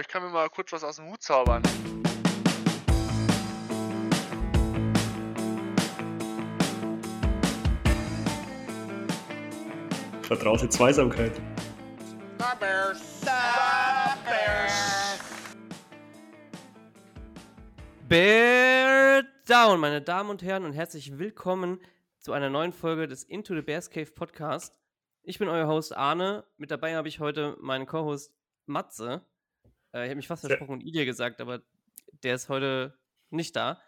ich kann mir mal kurz was aus dem Hut zaubern. Vertraute Zweisamkeit. The Bears. The Bears. Bear Down, meine Damen und Herren, und herzlich willkommen zu einer neuen Folge des Into the Bears Cave Podcast. Ich bin euer Host Arne. Mit dabei habe ich heute meinen Co-Host Matze. Äh, ich habe mich fast versprochen und Idee gesagt, aber der ist heute nicht da.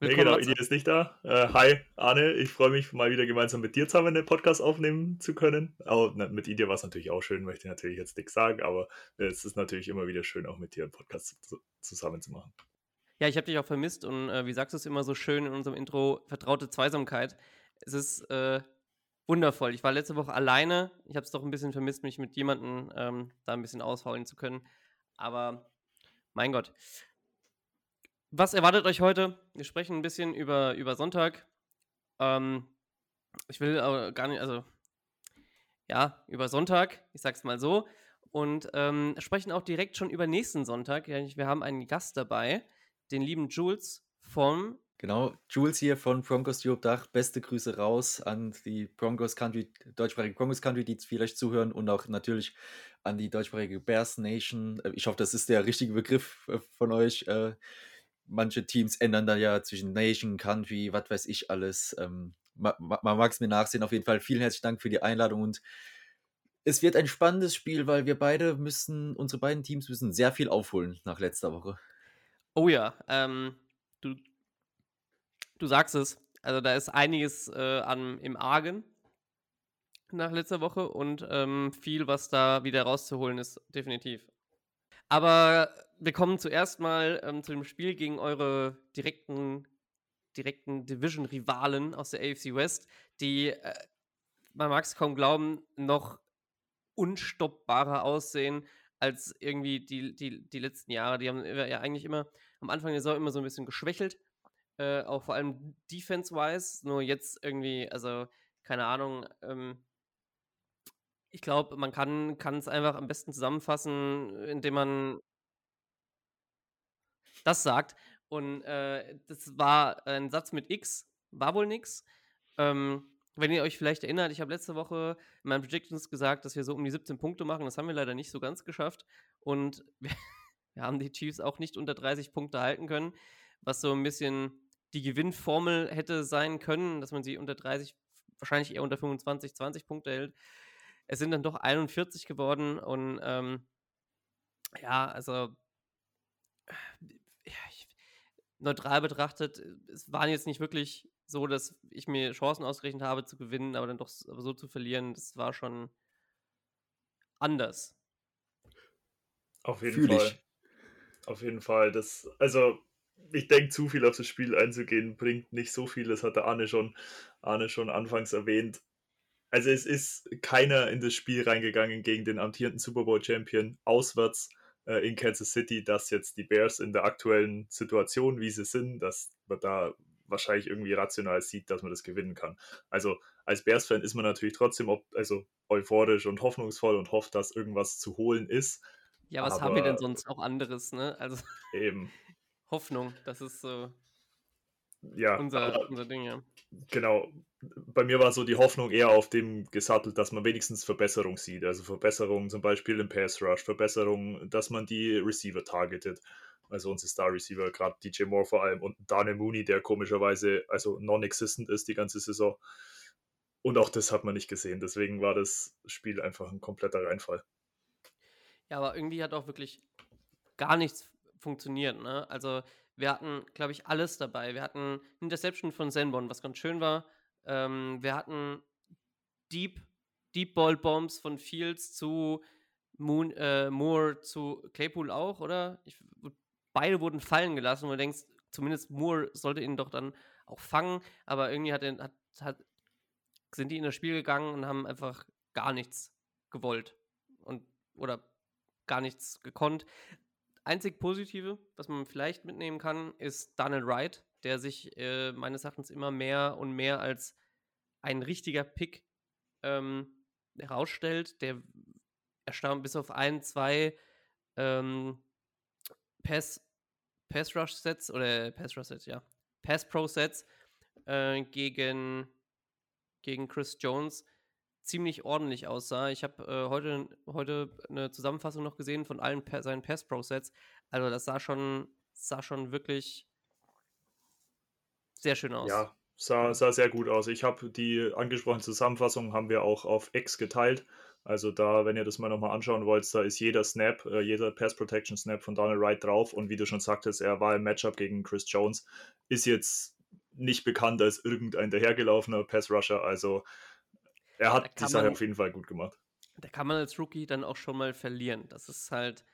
Nee, Willkommen, genau, Matze. Idi ist nicht da. Äh, hi, Arne. Ich freue mich, mal wieder gemeinsam mit dir zusammen einen Podcast aufnehmen zu können. Aber na, mit Idi war es natürlich auch schön, möchte ich natürlich jetzt nichts sagen, aber es ist natürlich immer wieder schön, auch mit dir einen Podcast zu, zusammen zu machen. Ja, ich habe dich auch vermisst und äh, wie sagst du es immer so schön in unserem Intro, vertraute Zweisamkeit. Es ist äh, wundervoll. Ich war letzte Woche alleine. Ich habe es doch ein bisschen vermisst, mich mit jemandem ähm, da ein bisschen aushaulen zu können. Aber mein Gott. Was erwartet euch heute? Wir sprechen ein bisschen über, über Sonntag. Ähm, ich will aber gar nicht, also ja, über Sonntag, ich sag's mal so. Und ähm, sprechen auch direkt schon über nächsten Sonntag. Wir haben einen Gast dabei, den lieben Jules vom Genau, Jules hier von Broncos Europe Dach. Beste Grüße raus an die Broncos Country, deutschsprachige Broncos Country, die vielleicht zuhören und auch natürlich an die deutschsprachige Bears Nation. Äh, Ich hoffe, das ist der richtige Begriff äh, von euch. Äh, Manche Teams ändern da ja zwischen Nation, Country, was weiß ich alles. Ähm, ma- ma- Man mag es mir nachsehen. Auf jeden Fall vielen herzlichen Dank für die Einladung und es wird ein spannendes Spiel, weil wir beide müssen, unsere beiden Teams müssen sehr viel aufholen nach letzter Woche. Oh ja, ähm, du, du sagst es. Also da ist einiges äh, an, im Argen nach letzter Woche und ähm, viel, was da wieder rauszuholen ist, definitiv. Aber wir kommen zuerst mal ähm, zu dem Spiel gegen eure direkten, direkten Division-Rivalen aus der AFC West, die, äh, man mag es kaum glauben, noch unstoppbarer aussehen als irgendwie die, die, die letzten Jahre. Die haben ja eigentlich immer am Anfang der Saison immer so ein bisschen geschwächelt. Äh, auch vor allem defense-wise. Nur jetzt irgendwie, also keine Ahnung. Ähm, ich glaube, man kann es einfach am besten zusammenfassen, indem man das sagt. Und äh, das war ein Satz mit X, war wohl nix. Ähm, wenn ihr euch vielleicht erinnert, ich habe letzte Woche in meinen Predictions gesagt, dass wir so um die 17 Punkte machen. Das haben wir leider nicht so ganz geschafft. Und wir, wir haben die Chiefs auch nicht unter 30 Punkte halten können, was so ein bisschen die Gewinnformel hätte sein können, dass man sie unter 30, wahrscheinlich eher unter 25, 20 Punkte hält. Es sind dann doch 41 geworden und ähm, ja, also ja, ich, neutral betrachtet, äh, es waren jetzt nicht wirklich so, dass ich mir Chancen ausgerechnet habe zu gewinnen, aber dann doch so zu verlieren, das war schon anders. Auf jeden Fühl Fall. ich. Auf jeden Fall. Das, also, ich denke, zu viel auf das Spiel einzugehen, bringt nicht so viel. Das hatte Arne schon, Arne schon anfangs erwähnt. Also, es ist keiner in das Spiel reingegangen gegen den amtierenden Super Bowl Champion auswärts äh, in Kansas City, dass jetzt die Bears in der aktuellen Situation, wie sie sind, dass man da wahrscheinlich irgendwie rational sieht, dass man das gewinnen kann. Also als Bears-Fan ist man natürlich trotzdem ob, also euphorisch und hoffnungsvoll und hofft, dass irgendwas zu holen ist. Ja, was haben wir denn Aber- sonst auch anderes, ne? Also Eben, Hoffnung, das ist so ja. unser, unser Ding, ja. genau. Bei mir war so die Hoffnung eher auf dem gesattelt, dass man wenigstens Verbesserung sieht. Also Verbesserung zum Beispiel im Pass Rush, Verbesserung, dass man die Receiver targetet. Also unsere Star Receiver, gerade DJ Moore vor allem und Daniel Mooney, der komischerweise also non-existent ist die ganze Saison. Und auch das hat man nicht gesehen. Deswegen war das Spiel einfach ein kompletter Reinfall. Ja, aber irgendwie hat auch wirklich gar nichts funktioniert, ne? Also, wir hatten, glaube ich, alles dabei. Wir hatten Interception von Zenbon, was ganz schön war. Ähm, wir hatten Deep, Deep Ball Bombs von Fields zu Moon, äh, Moore zu Claypool auch, oder? Ich, beide wurden fallen gelassen, wo du denkst, zumindest Moore sollte ihn doch dann auch fangen, aber irgendwie hat, hat, hat, sind die in das Spiel gegangen und haben einfach gar nichts gewollt. Und, oder gar nichts gekonnt. Einzig Positive, was man vielleicht mitnehmen kann, ist Daniel Wright, der sich äh, meines Erachtens immer mehr und mehr als ein richtiger Pick ähm, herausstellt, der erstaunt bis auf ein, zwei ähm, Pass, Pass Rush Sets oder Pass Rush Sets, ja. Pass Pro Sets äh, gegen, gegen Chris Jones ziemlich ordentlich aussah. Ich habe äh, heute, heute eine Zusammenfassung noch gesehen von allen pa seinen Pass Pro Sets. Also das sah schon, sah schon wirklich sehr schön aus. Ja, sah, sah sehr gut aus. Ich habe die angesprochene Zusammenfassung haben wir auch auf X geteilt. Also da, wenn ihr das mal nochmal anschauen wollt, da ist jeder Snap, äh, jeder Pass Protection Snap von Donald Wright drauf. Und wie du schon sagtest, er war im Matchup gegen Chris Jones. Ist jetzt nicht bekannt als irgendein dahergelaufener Pass Rusher. Also er hat die Sache auf jeden Fall gut gemacht. Da kann man als Rookie dann auch schon mal verlieren. Das ist halt,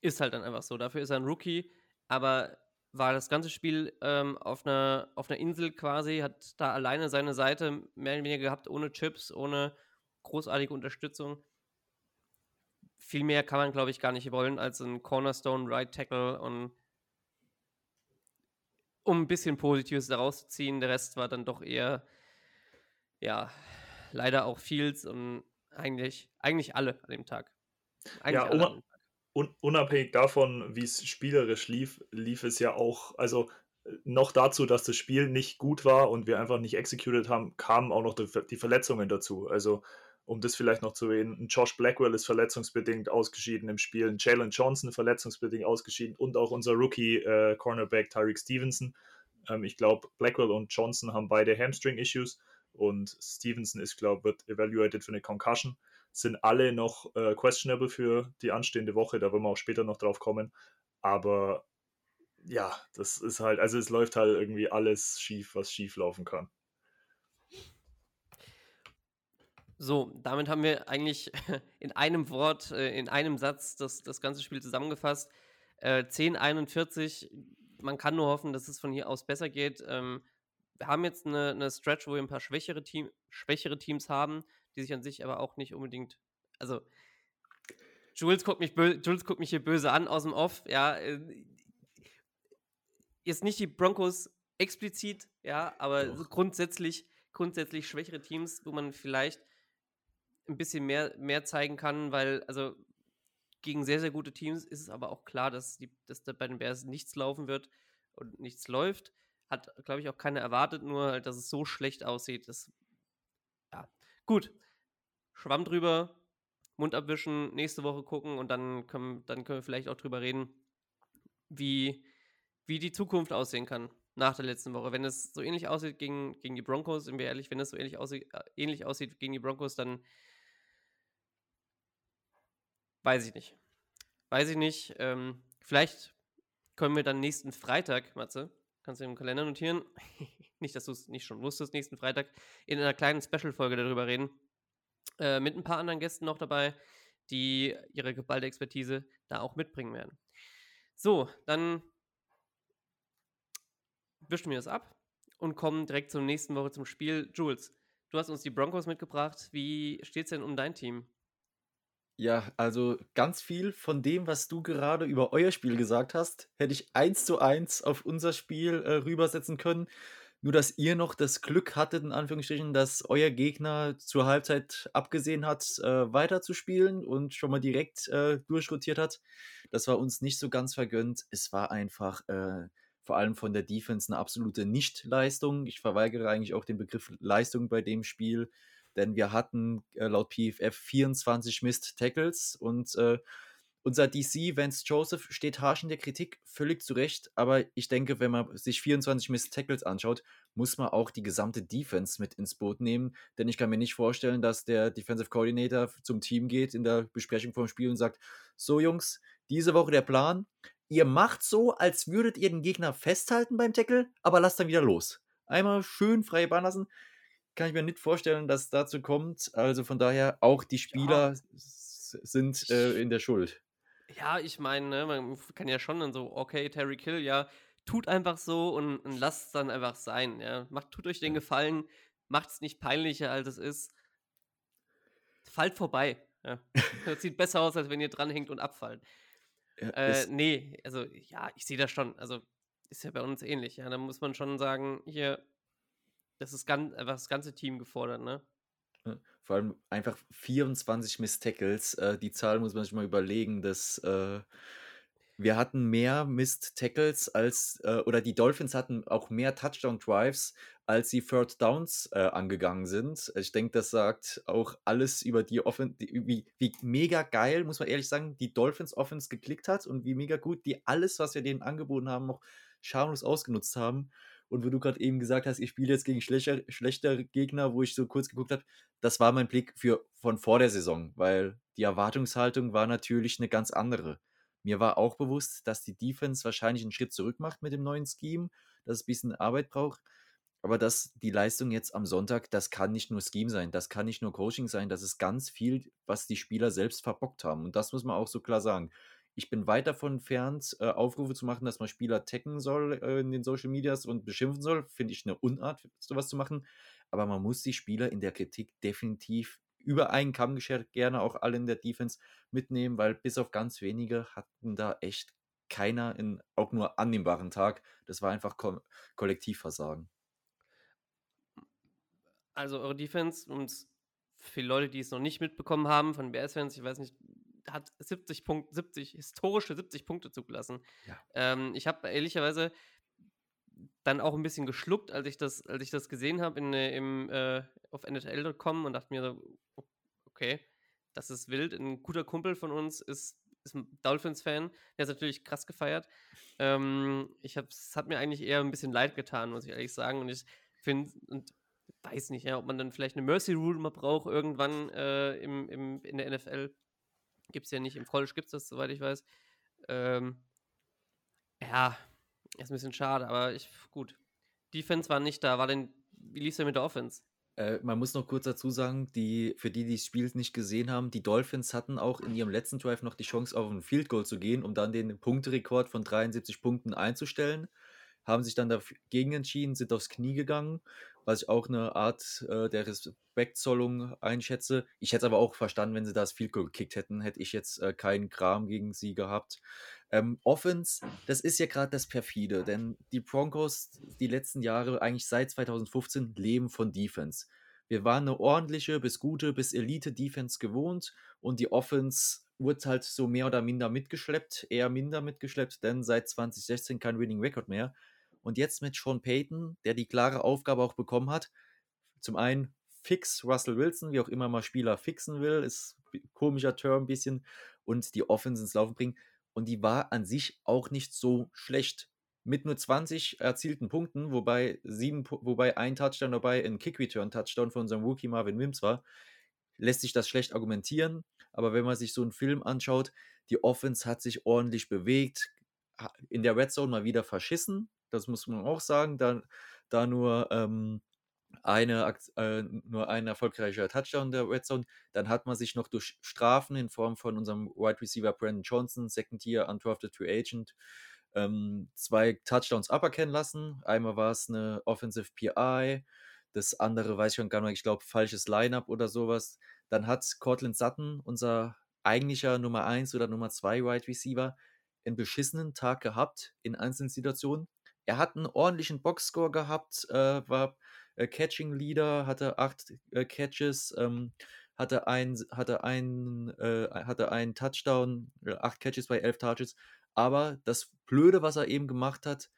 ist halt dann einfach so. Dafür ist er ein Rookie, aber war das ganze Spiel ähm, auf, einer, auf einer Insel quasi, hat da alleine seine Seite mehr oder weniger gehabt, ohne Chips, ohne großartige Unterstützung. Viel mehr kann man, glaube ich, gar nicht wollen als ein Cornerstone Right Tackle und um ein bisschen Positives daraus zu ziehen. Der Rest war dann doch eher, ja, leider auch Fields und eigentlich, eigentlich alle an dem Tag. Eigentlich ja, um, un, unabhängig davon, wie es spielerisch lief, lief es ja auch, also äh, noch dazu, dass das Spiel nicht gut war und wir einfach nicht executed haben, kamen auch noch die, die Verletzungen dazu. Also um das vielleicht noch zu erwähnen, Josh Blackwell ist verletzungsbedingt ausgeschieden im Spiel, Jalen Johnson verletzungsbedingt ausgeschieden und auch unser Rookie äh, Cornerback Tyreek Stevenson. Ähm, ich glaube, Blackwell und Johnson haben beide Hamstring-Issues und Stevenson ist, glaube wird evaluated für eine Concussion. Sind alle noch äh, questionable für die anstehende Woche, da wollen wir auch später noch drauf kommen. Aber ja, das ist halt, also es läuft halt irgendwie alles schief, was schief laufen kann. So, damit haben wir eigentlich in einem Wort, äh, in einem Satz das, das ganze Spiel zusammengefasst. Äh, 10:41. Man kann nur hoffen, dass es von hier aus besser geht. Ähm, haben jetzt eine, eine Stretch, wo wir ein paar schwächere, Team, schwächere Teams haben, die sich an sich aber auch nicht unbedingt. Also, Jules guckt mich, Jules guckt mich hier böse an aus dem Off. Ja, äh, jetzt nicht die Broncos explizit, ja, aber so grundsätzlich, grundsätzlich schwächere Teams, wo man vielleicht ein bisschen mehr, mehr zeigen kann, weil, also gegen sehr, sehr gute Teams ist es aber auch klar, dass, die, dass da bei den Bears nichts laufen wird und nichts läuft. Hat, glaube ich, auch keiner erwartet, nur halt, dass es so schlecht aussieht. Das, ja, gut. Schwamm drüber, Mund abwischen, nächste Woche gucken und dann können, dann können wir vielleicht auch drüber reden, wie, wie die Zukunft aussehen kann nach der letzten Woche. Wenn es so ähnlich aussieht gegen, gegen die Broncos, sind wir ehrlich, wenn es so ähnlich aussieht, äh, ähnlich aussieht gegen die Broncos, dann weiß ich nicht. Weiß ich nicht. Ähm, vielleicht können wir dann nächsten Freitag, Matze, Kannst du im Kalender notieren. nicht, dass du es nicht schon wusstest, nächsten Freitag in einer kleinen Special-Folge darüber reden. Äh, mit ein paar anderen Gästen noch dabei, die ihre geballte Expertise da auch mitbringen werden. So, dann wischen wir das ab und kommen direkt zur nächsten Woche zum Spiel. Jules, du hast uns die Broncos mitgebracht. Wie steht es denn um dein Team? Ja, also ganz viel von dem, was du gerade über euer Spiel gesagt hast, hätte ich eins zu eins auf unser Spiel äh, rübersetzen können. Nur, dass ihr noch das Glück hattet, in Anführungsstrichen, dass euer Gegner zur Halbzeit abgesehen hat, äh, weiterzuspielen und schon mal direkt äh, durchrotiert hat. Das war uns nicht so ganz vergönnt. Es war einfach äh, vor allem von der Defense eine absolute Nichtleistung. Ich verweigere eigentlich auch den Begriff Leistung bei dem Spiel denn wir hatten äh, laut PFF 24 Missed Tackles und äh, unser DC, Vance Joseph, steht harsch in der Kritik, völlig zu Recht, aber ich denke, wenn man sich 24 Missed Tackles anschaut, muss man auch die gesamte Defense mit ins Boot nehmen, denn ich kann mir nicht vorstellen, dass der Defensive Coordinator zum Team geht in der Besprechung vom Spiel und sagt, so Jungs, diese Woche der Plan, ihr macht so, als würdet ihr den Gegner festhalten beim Tackle, aber lasst dann wieder los. Einmal schön freie Bahn lassen kann ich mir nicht vorstellen, dass es dazu kommt. Also von daher, auch die Spieler ja. sind äh, in der Schuld. Ja, ich meine, ne, man kann ja schon dann so, okay, Terry Kill, ja, tut einfach so und, und lasst es dann einfach sein. Ja. Macht, tut euch den Gefallen, macht es nicht peinlicher, als es ist. Fallt vorbei. Ja. Das sieht besser aus, als wenn ihr dranhängt und abfallt. Ja, äh, nee, also ja, ich sehe das schon. Also ist ja bei uns ähnlich. Ja, da muss man schon sagen, hier, das ist ganz, einfach das ganze Team gefordert, ne? Ne? Vor allem einfach 24 Miss Tackles. Äh, die Zahl muss man sich mal überlegen, dass äh, wir hatten mehr Missed Tackles als, äh, oder die Dolphins hatten auch mehr Touchdown Drives, als sie Third Downs äh, angegangen sind. Ich denke, das sagt auch alles über die Offense, wie, wie mega geil, muss man ehrlich sagen, die Dolphins Offense geklickt hat und wie mega gut die alles, was wir denen angeboten haben, noch schamlos ausgenutzt haben. Und wo du gerade eben gesagt hast, ich spiele jetzt gegen schlechter, schlechter Gegner, wo ich so kurz geguckt habe, das war mein Blick für, von vor der Saison, weil die Erwartungshaltung war natürlich eine ganz andere. Mir war auch bewusst, dass die Defense wahrscheinlich einen Schritt zurück macht mit dem neuen Scheme, dass es ein bisschen Arbeit braucht. Aber dass die Leistung jetzt am Sonntag, das kann nicht nur Scheme sein, das kann nicht nur Coaching sein, das ist ganz viel, was die Spieler selbst verbockt haben. Und das muss man auch so klar sagen. Ich bin weit davon entfernt, äh, Aufrufe zu machen, dass man Spieler taggen soll äh, in den Social Medias und beschimpfen soll. Finde ich eine Unart, sowas zu machen. Aber man muss die Spieler in der Kritik definitiv über einen Kamm geschert, gerne auch alle in der Defense mitnehmen, weil bis auf ganz wenige hatten da echt keiner in auch nur annehmbaren Tag. Das war einfach Ko Kollektivversagen. Also eure Defense und für Leute, die es noch nicht mitbekommen haben, von BS-Fans, ich weiß nicht, hat 70 Punkte, 70, historische 70 Punkte zugelassen. Ja. Ähm, ich habe ehrlicherweise dann auch ein bisschen geschluckt, als ich das, als ich das gesehen habe äh, äh, auf NHL.com und dachte mir so, okay, das ist wild. Ein guter Kumpel von uns ist, ist ein Dolphins-Fan, der ist natürlich krass gefeiert. Ähm, ich habe, es hat mir eigentlich eher ein bisschen leid getan, muss ich ehrlich sagen. Und ich finde, und weiß nicht, ja, ob man dann vielleicht eine Mercy Rule mal braucht irgendwann äh, im, im, in der NFL. Gibt es ja nicht. Im College gibt es das, soweit ich weiß. Ähm, ja, ist ein bisschen schade, aber ich, gut. Defense war nicht da. War denn, wie lief es denn mit der Offense? Äh, man muss noch kurz dazu sagen, die, für die, die das Spiel nicht gesehen haben, die Dolphins hatten auch in ihrem letzten Drive noch die Chance, auf ein Field Goal zu gehen, um dann den Punkterekord von 73 Punkten einzustellen haben sich dann dagegen entschieden, sind aufs Knie gegangen, was ich auch eine Art äh, der Respektzollung einschätze. Ich hätte aber auch verstanden, wenn sie das viel gekickt hätten, hätte ich jetzt äh, keinen Kram gegen sie gehabt. Ähm, Offense, das ist ja gerade das Perfide, denn die Broncos die letzten Jahre, eigentlich seit 2015, leben von Defense. Wir waren eine ordentliche bis gute bis Elite-Defense gewohnt und die Offense wurde halt so mehr oder minder mitgeschleppt, eher minder mitgeschleppt, denn seit 2016 kein Winning Record mehr. Und jetzt mit Sean Payton, der die klare Aufgabe auch bekommen hat, zum einen fix Russell Wilson, wie auch immer mal Spieler fixen will, ist ein komischer Term ein bisschen, und die Offense ins Laufen bringen. Und die war an sich auch nicht so schlecht. Mit nur 20 erzielten Punkten, wobei, sieben, wobei ein Touchdown dabei ein Kick-Return-Touchdown von unserem Rookie Marvin Mims war, lässt sich das schlecht argumentieren. Aber wenn man sich so einen Film anschaut, die Offense hat sich ordentlich bewegt, in der Red Zone mal wieder verschissen, das muss man auch sagen, da, da nur, ähm, eine, äh, nur ein erfolgreicher Touchdown der Red Zone, dann hat man sich noch durch Strafen in Form von unserem Wide Receiver Brandon Johnson, Second Year Undrafted Free Agent, ähm, zwei Touchdowns aberkennen lassen. Einmal war es eine Offensive PI, das andere weiß ich schon gar nicht, ich glaube, falsches Lineup oder sowas. Dann hat Cortland Sutton, unser eigentlicher Nummer 1 oder Nummer 2 Wide Receiver, einen beschissenen Tag gehabt in einzelnen Situationen. Er hat einen ordentlichen Boxscore gehabt, äh, war äh, Catching Leader, hatte acht äh, Catches, ähm, hatte ein, hatte ein, äh, hatte einen Touchdown, äh, acht Catches bei elf Touches. Aber das Blöde, was er eben gemacht hat,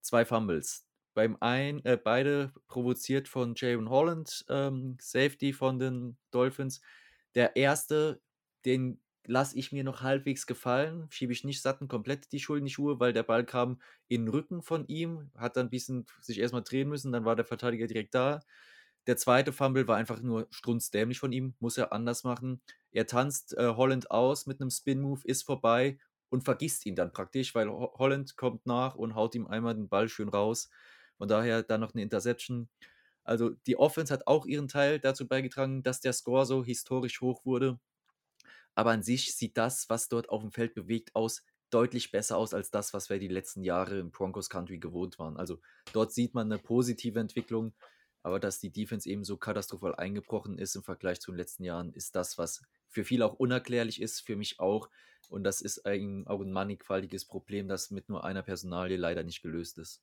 zwei Fumbles. Beim einen, äh, beide provoziert von Javon Holland, ähm, Safety von den Dolphins. Der erste, den lasse ich mir noch halbwegs gefallen, schiebe ich nicht Satten komplett die Schuld in die Schuhe, weil der Ball kam in den Rücken von ihm, hat dann ein bisschen sich erstmal drehen müssen, dann war der Verteidiger direkt da. Der zweite Fumble war einfach nur strunzdämlich von ihm, muss er anders machen. Er tanzt äh, Holland aus mit einem Spin-Move, ist vorbei und vergisst ihn dann praktisch, weil Holland kommt nach und haut ihm einmal den Ball schön raus. Von daher dann noch eine Interception. Also die Offense hat auch ihren Teil dazu beigetragen, dass der Score so historisch hoch wurde. Aber an sich sieht das, was dort auf dem Feld bewegt, aus deutlich besser aus als das, was wir die letzten Jahre im Broncos Country gewohnt waren. Also dort sieht man eine positive Entwicklung, aber dass die Defense eben so katastrophal eingebrochen ist im Vergleich zu den letzten Jahren, ist das, was für viele auch unerklärlich ist, für mich auch. Und das ist ein, auch ein mannigfaltiges Problem, das mit nur einer Personalie leider nicht gelöst ist.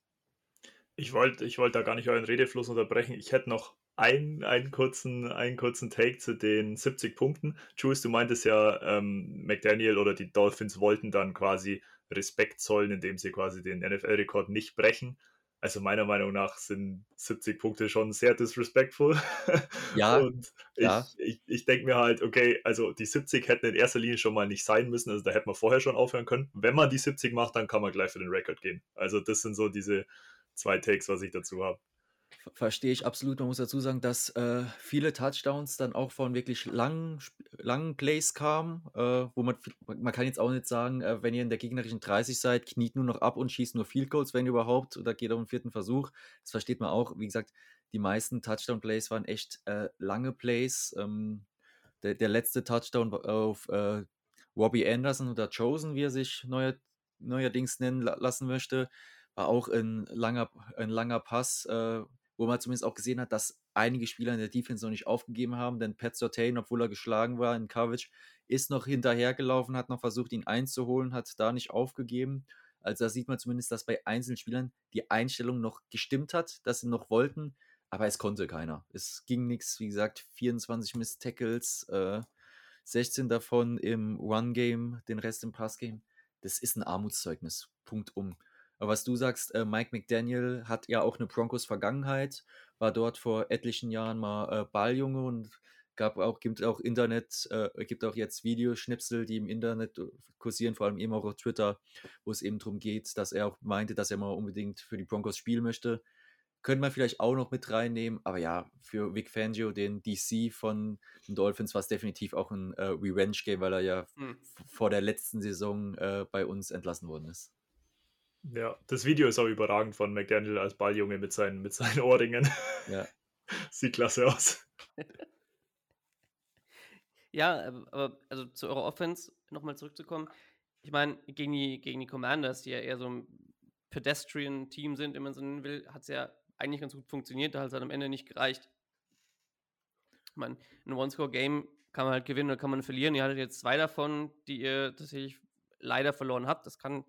Ich wollte ich wollt da gar nicht euren Redefluss unterbrechen. Ich hätte noch ein, einen, kurzen, einen kurzen Take zu den 70 Punkten. Jules, du meintest ja, ähm, McDaniel oder die Dolphins wollten dann quasi Respekt zollen, indem sie quasi den NFL-Rekord nicht brechen. Also meiner Meinung nach sind 70 Punkte schon sehr disrespectful. Ja, Und ich, ja. ich, ich denke mir halt, okay, also die 70 hätten in erster Linie schon mal nicht sein müssen. Also da hätte man vorher schon aufhören können. Wenn man die 70 macht, dann kann man gleich für den Rekord gehen. Also das sind so diese zwei Takes, was ich dazu habe. Ver- Verstehe ich absolut. Man muss dazu sagen, dass äh, viele Touchdowns dann auch von wirklich langen, langen Plays kamen, äh, wo man, man kann jetzt auch nicht sagen, äh, wenn ihr in der gegnerischen 30 seid, kniet nur noch ab und schießt nur Field Goals, wenn überhaupt, oder geht auf den vierten Versuch. Das versteht man auch. Wie gesagt, die meisten Touchdown-Plays waren echt äh, lange Plays. Ähm, der, der letzte Touchdown auf äh, Robbie Anderson oder Chosen, wie er sich neuer, neuerdings nennen la lassen möchte, war auch ein langer, ein langer Pass, äh, wo man zumindest auch gesehen hat, dass einige Spieler in der Defense noch nicht aufgegeben haben, denn Pat Surtain, obwohl er geschlagen war in Coverage, ist noch hinterhergelaufen, hat noch versucht, ihn einzuholen, hat da nicht aufgegeben. Also da sieht man zumindest, dass bei einzelnen Spielern die Einstellung noch gestimmt hat, dass sie noch wollten, aber es konnte keiner. Es ging nichts, wie gesagt, 24 Miss Tackles, äh, 16 davon im Run-Game, den Rest im Pass-Game. Das ist ein Armutszeugnis. Punkt um. Aber was du sagst, äh, Mike McDaniel hat ja auch eine Broncos-Vergangenheit, war dort vor etlichen Jahren mal äh, Balljunge und gab auch, gibt auch Internet, äh, gibt auch jetzt Videoschnipsel, die im Internet äh, kursieren, vor allem eben auch auf Twitter, wo es eben darum geht, dass er auch meinte, dass er mal unbedingt für die Broncos spielen möchte. Könnte man vielleicht auch noch mit reinnehmen, aber ja, für Vic Fangio, den DC von den Dolphins, war es definitiv auch ein äh, Revenge-Game, weil er ja Hm. vor der letzten Saison äh, bei uns entlassen worden ist. Ja, das Video ist auch überragend von McDaniel als Balljunge mit seinen, mit seinen Ohrringen. Ja. Sieht klasse aus. Ja, aber- aber also zu eurer Offense nochmal zurückzukommen. Ich meine, gegen die, gegen die Commanders, die ja eher so ein Pedestrian-Team sind, wenn man so nennen will, hat es ja eigentlich ganz gut funktioniert, da hat es halt am Ende nicht gereicht. Ich meine, ein One-Score-Game kann man halt gewinnen oder kann man verlieren. Ihr hattet jetzt zwei davon, die ihr tatsächlich leider verloren habt. Das kann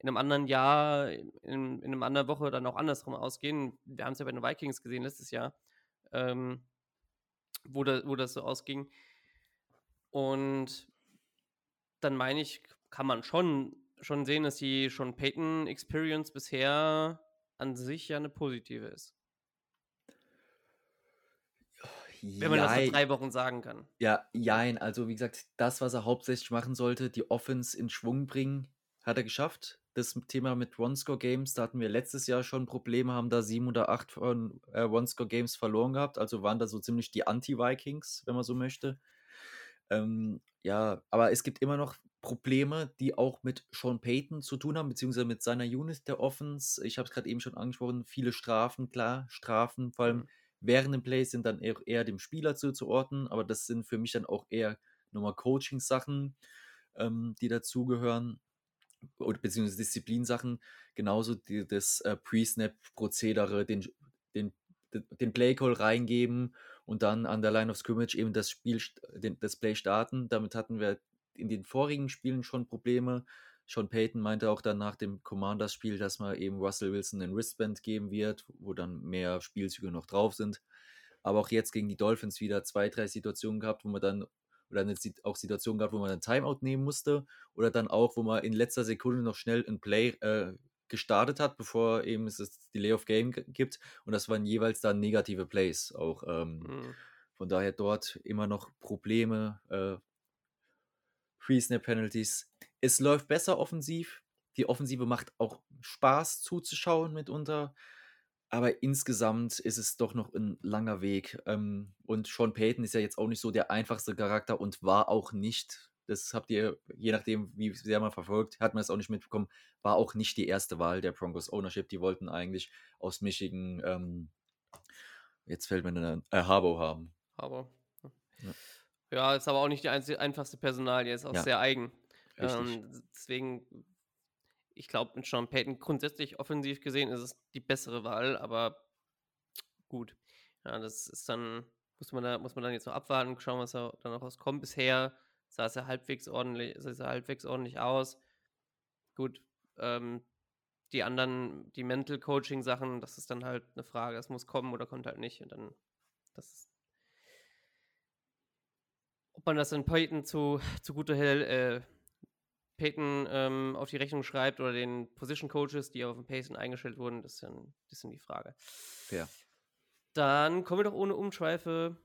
in einem anderen Jahr, in, in einer anderen Woche dann auch andersrum ausgehen. Wir haben es ja bei den Vikings gesehen letztes Jahr, ähm, wo, da, wo das so ausging. Und dann meine ich, kann man schon, schon sehen, dass die schon Peyton Experience bisher an sich ja eine positive ist. Wenn man das Jei- in drei Wochen sagen kann. Ja, jein. Also, wie gesagt, das, was er hauptsächlich machen sollte, die Offense in Schwung bringen, hat er geschafft. Das Thema mit One-Score-Games, da hatten wir letztes Jahr schon Probleme, haben da sieben oder acht von äh, One-Score-Games verloren gehabt. Also waren da so ziemlich die Anti-Vikings, wenn man so möchte. Ähm, ja, aber es gibt immer noch Probleme, die auch mit Sean Payton zu tun haben, beziehungsweise mit seiner Unit der Offense. Ich habe es gerade eben schon angesprochen, viele Strafen, klar, Strafen, vor allem Mhm. während dem Play sind dann eher, eher dem Spieler zuzuordnen, aber das sind für mich dann auch eher nochmal Coaching-Sachen, ähm, die dazugehören, oder beziehungsweise Disziplinsachen, genauso die, das äh, Pre-Snap-Prozedere, den, den, den Play-Call reingeben und dann an der Line of Scrimmage eben das Spiel, den, das Play starten. Damit hatten wir in den vorigen Spielen schon Probleme. Sean Payton meinte auch dann nach dem Commanders-Spiel, dass man eben Russell Wilson ein Wristband geben wird, wo dann mehr Spielzüge noch drauf sind. Aber auch jetzt gegen die Dolphins wieder zwei, drei Situationen gehabt, wo man dann, oder eine, auch Situationen gehabt, wo man ein Timeout nehmen musste. Oder dann auch, wo man in letzter Sekunde noch schnell ein Play äh, gestartet hat, bevor eben es das Delay of Game gibt. Und das waren jeweils dann negative Plays. Auch ähm, Mhm. von daher dort immer noch Probleme. Äh, Pre-Snap-Penalties. Es läuft besser offensiv. Die Offensive macht auch Spaß zuzuschauen mitunter. Aber insgesamt ist es doch noch ein langer Weg. Ähm, und Sean Payton ist ja jetzt auch nicht so der einfachste Charakter und war auch nicht, das habt ihr, je nachdem, wie sehr man verfolgt, hat man es auch nicht mitbekommen, war auch nicht die erste Wahl der Broncos Ownership. Die wollten eigentlich aus Michigan, ähm, jetzt fällt mir ein äh, Harbour haben. Aber. Ja. Ja. ist aber auch nicht die einzige, einfachste Personal, die ist auch Ja. sehr eigen. Ähm, deswegen, ich glaube, mit Sean Payton grundsätzlich offensiv gesehen ist es die bessere Wahl, aber gut. Ja, das ist dann, muss man da, muss man dann jetzt noch abwarten, schauen, was da noch rauskommt. Bisher sah es ja halbwegs ordentlich, sah halbwegs ordentlich aus. Gut, ähm, die anderen, die Mental Coaching Sachen, das ist dann halt eine Frage, es muss kommen oder kommt halt nicht und dann Das ist ob man das in Peyton zu, zugute hält, äh, Peyton ähm, auf die Rechnung schreibt oder den Position Coaches, die auf dem Payton eingestellt wurden, das ist, dann, das ist die Frage. Ja. Dann kommen wir doch ohne Umschweife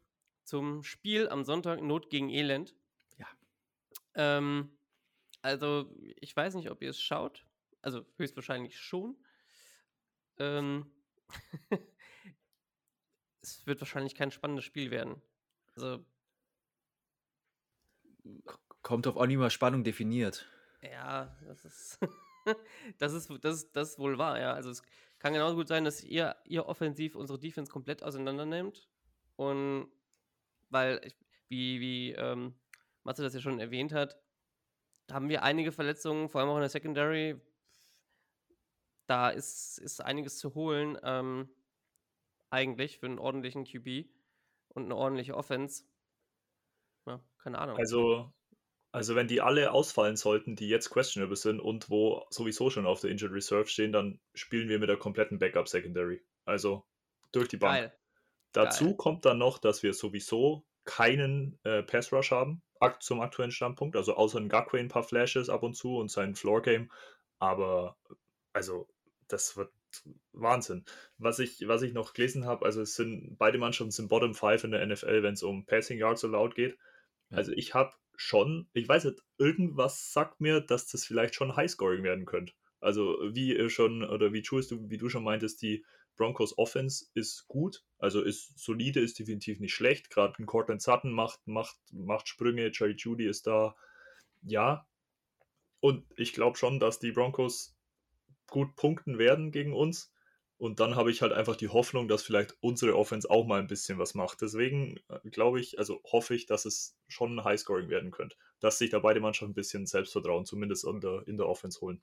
zum Spiel am Sonntag Not gegen Elend. Ja. Ähm, also, ich weiß nicht, ob ihr es schaut. Also, höchstwahrscheinlich schon. Ähm, es wird wahrscheinlich kein spannendes Spiel werden. Also, Kommt auf auch nicht mal Spannung definiert. Ja, das ist, das ist, das ist, das ist wohl wahr, ja. Also, es kann genauso gut sein, dass ihr, ihr offensiv unsere Defense komplett auseinander nehmt. Und weil, wie, wie ähm, Matze das ja schon erwähnt hat, haben wir einige Verletzungen, vor allem auch in der Secondary. Da ist, ist einiges zu holen, ähm, eigentlich für einen ordentlichen QB und eine ordentliche Offense. Ja, keine Ahnung. Also, also wenn die alle ausfallen sollten, die jetzt questionable sind und wo sowieso schon auf der Injured Reserve stehen, dann spielen wir mit der kompletten Backup Secondary. Also durch die Bank. Geil. Dazu Geil. kommt dann noch, dass wir sowieso keinen äh, Pass Rush haben akt zum aktuellen Standpunkt. Also außer ein Gakwe ein paar Flashes ab und zu und sein Floor Game. Aber also das wird Wahnsinn. Was ich, was ich noch gelesen habe, also es sind beide Mannschaften sind Bottom 5 in der NFL, wenn es um Passing Yards so laut geht. Ja. Also ich habe schon, ich weiß nicht, irgendwas sagt mir, dass das vielleicht schon Highscoring werden könnte. Also wie ihr schon, oder wie Jules, du, wie du schon meintest, die Broncos Offense ist gut, also ist solide, ist definitiv nicht schlecht. Gerade ein Cortland Sutton macht, macht, macht Sprünge, Jerry Judy ist da, ja. Und ich glaube schon, dass die Broncos gut punkten werden gegen uns. Und dann habe ich halt einfach die Hoffnung, dass vielleicht unsere Offense auch mal ein bisschen was macht. Deswegen äh, glaube ich, also hoffe ich, dass es schon Highscoring werden könnte. Dass sich da beide Mannschaften ein bisschen Selbstvertrauen zumindest in der, in der Offense holen.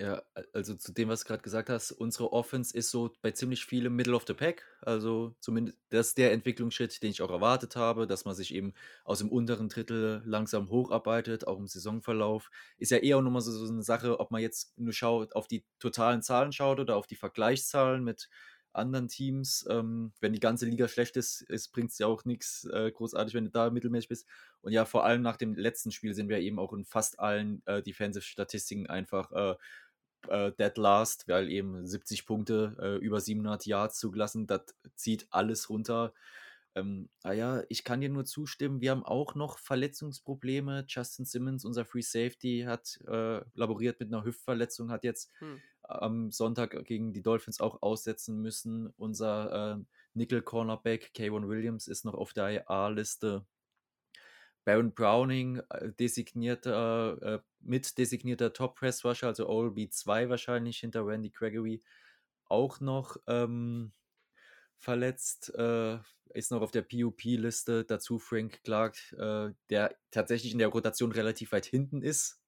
Ja, also zu dem, was du gerade gesagt hast, unsere Offense ist so bei ziemlich vielem Middle of the Pack. Also zumindest das ist der Entwicklungsschritt, den ich auch erwartet habe, dass man sich eben aus dem unteren Drittel langsam hocharbeitet, auch im Saisonverlauf. Ist ja eher auch nochmal so, so eine Sache, ob man jetzt nur schaut, auf die totalen Zahlen schaut oder auf die Vergleichszahlen mit anderen Teams. Ähm, wenn die ganze Liga schlecht ist, bringt es ja auch nichts äh, großartig, wenn du da mittelmäßig bist. Und ja, vor allem nach dem letzten Spiel sind wir eben auch in fast allen äh, Defensive-Statistiken einfach äh, äh, dead last, weil eben 70 Punkte, äh, über 700 Yards zugelassen, das zieht alles runter. Ähm, naja, ich kann dir nur zustimmen, wir haben auch noch Verletzungsprobleme. Justin Simmons, unser Free Safety, hat äh, laboriert mit einer Hüftverletzung, hat jetzt Hm. am Sonntag gegen die Dolphins auch aussetzen müssen. Unser äh, Nickel-Cornerback, Kayvon Williams, ist noch auf der IR-Liste. Baron Browning, äh, designierter, äh, mit designierter Top-Press-Rusher, also OLB2 wahrscheinlich hinter Randy Gregory, auch noch ähm, verletzt, äh, ist noch auf der PUP-Liste. Dazu Frank Clark, äh, der tatsächlich in der Rotation relativ weit hinten ist,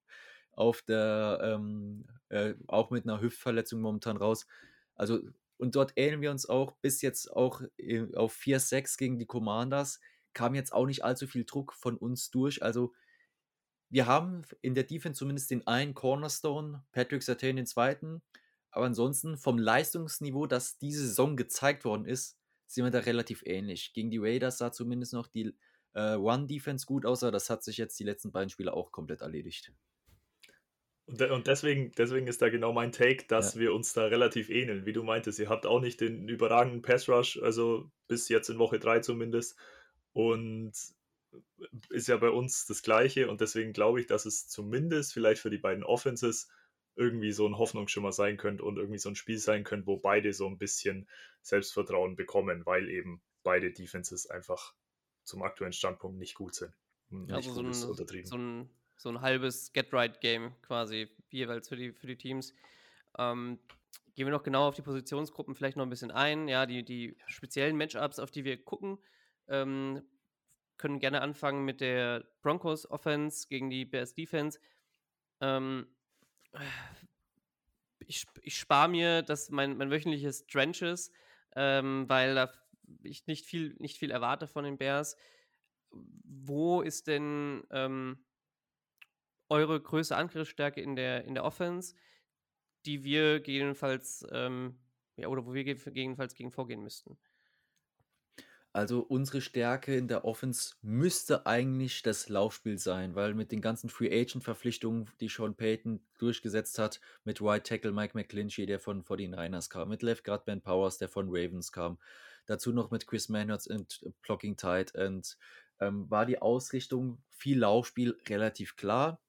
auf der, ähm, äh, auch mit einer Hüftverletzung momentan raus. Also, und dort ähneln wir uns auch bis jetzt auch äh, auf 4-6 gegen die Commanders. Kam jetzt auch nicht allzu viel Druck von uns durch. Also, wir haben in der Defense zumindest den einen Cornerstone, Patrick Sertain den zweiten. Aber ansonsten vom Leistungsniveau, das diese Saison gezeigt worden ist, sind wir da relativ ähnlich. Gegen die Raiders sah zumindest noch die äh, One-Defense gut aus, aber das hat sich jetzt die letzten beiden Spiele auch komplett erledigt. Und, und deswegen, deswegen ist da genau mein Take, dass Ja. wir uns da relativ ähneln. Wie du meintest, ihr habt auch nicht den überragenden Pass Rush, also bis jetzt in Woche 3 zumindest. Und ist ja bei uns das Gleiche. Und deswegen glaube ich, dass es zumindest vielleicht für die beiden Offenses irgendwie so ein Hoffnungsschimmer sein könnte und irgendwie so ein Spiel sein könnte, wo beide so ein bisschen Selbstvertrauen bekommen, weil eben beide Defenses einfach zum aktuellen Standpunkt nicht gut sind. Nicht Also so gut ist ein, untertrieben. so, ein, so ein halbes Get-Right-Game quasi jeweils für die, für die Teams. Ähm, gehen wir noch genau auf die Positionsgruppen vielleicht noch ein bisschen ein. Ja, die, die speziellen Matchups, auf die wir gucken, ähm, können gerne anfangen mit der Broncos Offense gegen die Bears Defense. Ähm, ich, ich spare mir das, mein, mein wöchentliches Trenches, ähm, weil da ich nicht viel, nicht viel erwarte von den Bears. Wo ist denn ähm, eure größte Angriffsstärke in der, in der Offense, die wir gegebenenfalls, ähm, ja, oder wo wir gegebenenfalls gegen vorgehen müssten? Also unsere Stärke in der Offense müsste eigentlich das Laufspiel sein, weil mit den ganzen Free Agent Verpflichtungen, die Sean Payton durchgesetzt hat, mit White Tackle Mike McClinchy, der von 49ers kam, mit Left Guard Ben Powers, der von Ravens kam, dazu noch mit Chris Manhertz und Blocking Tight and ähm, war die Ausrichtung viel Laufspiel relativ klar.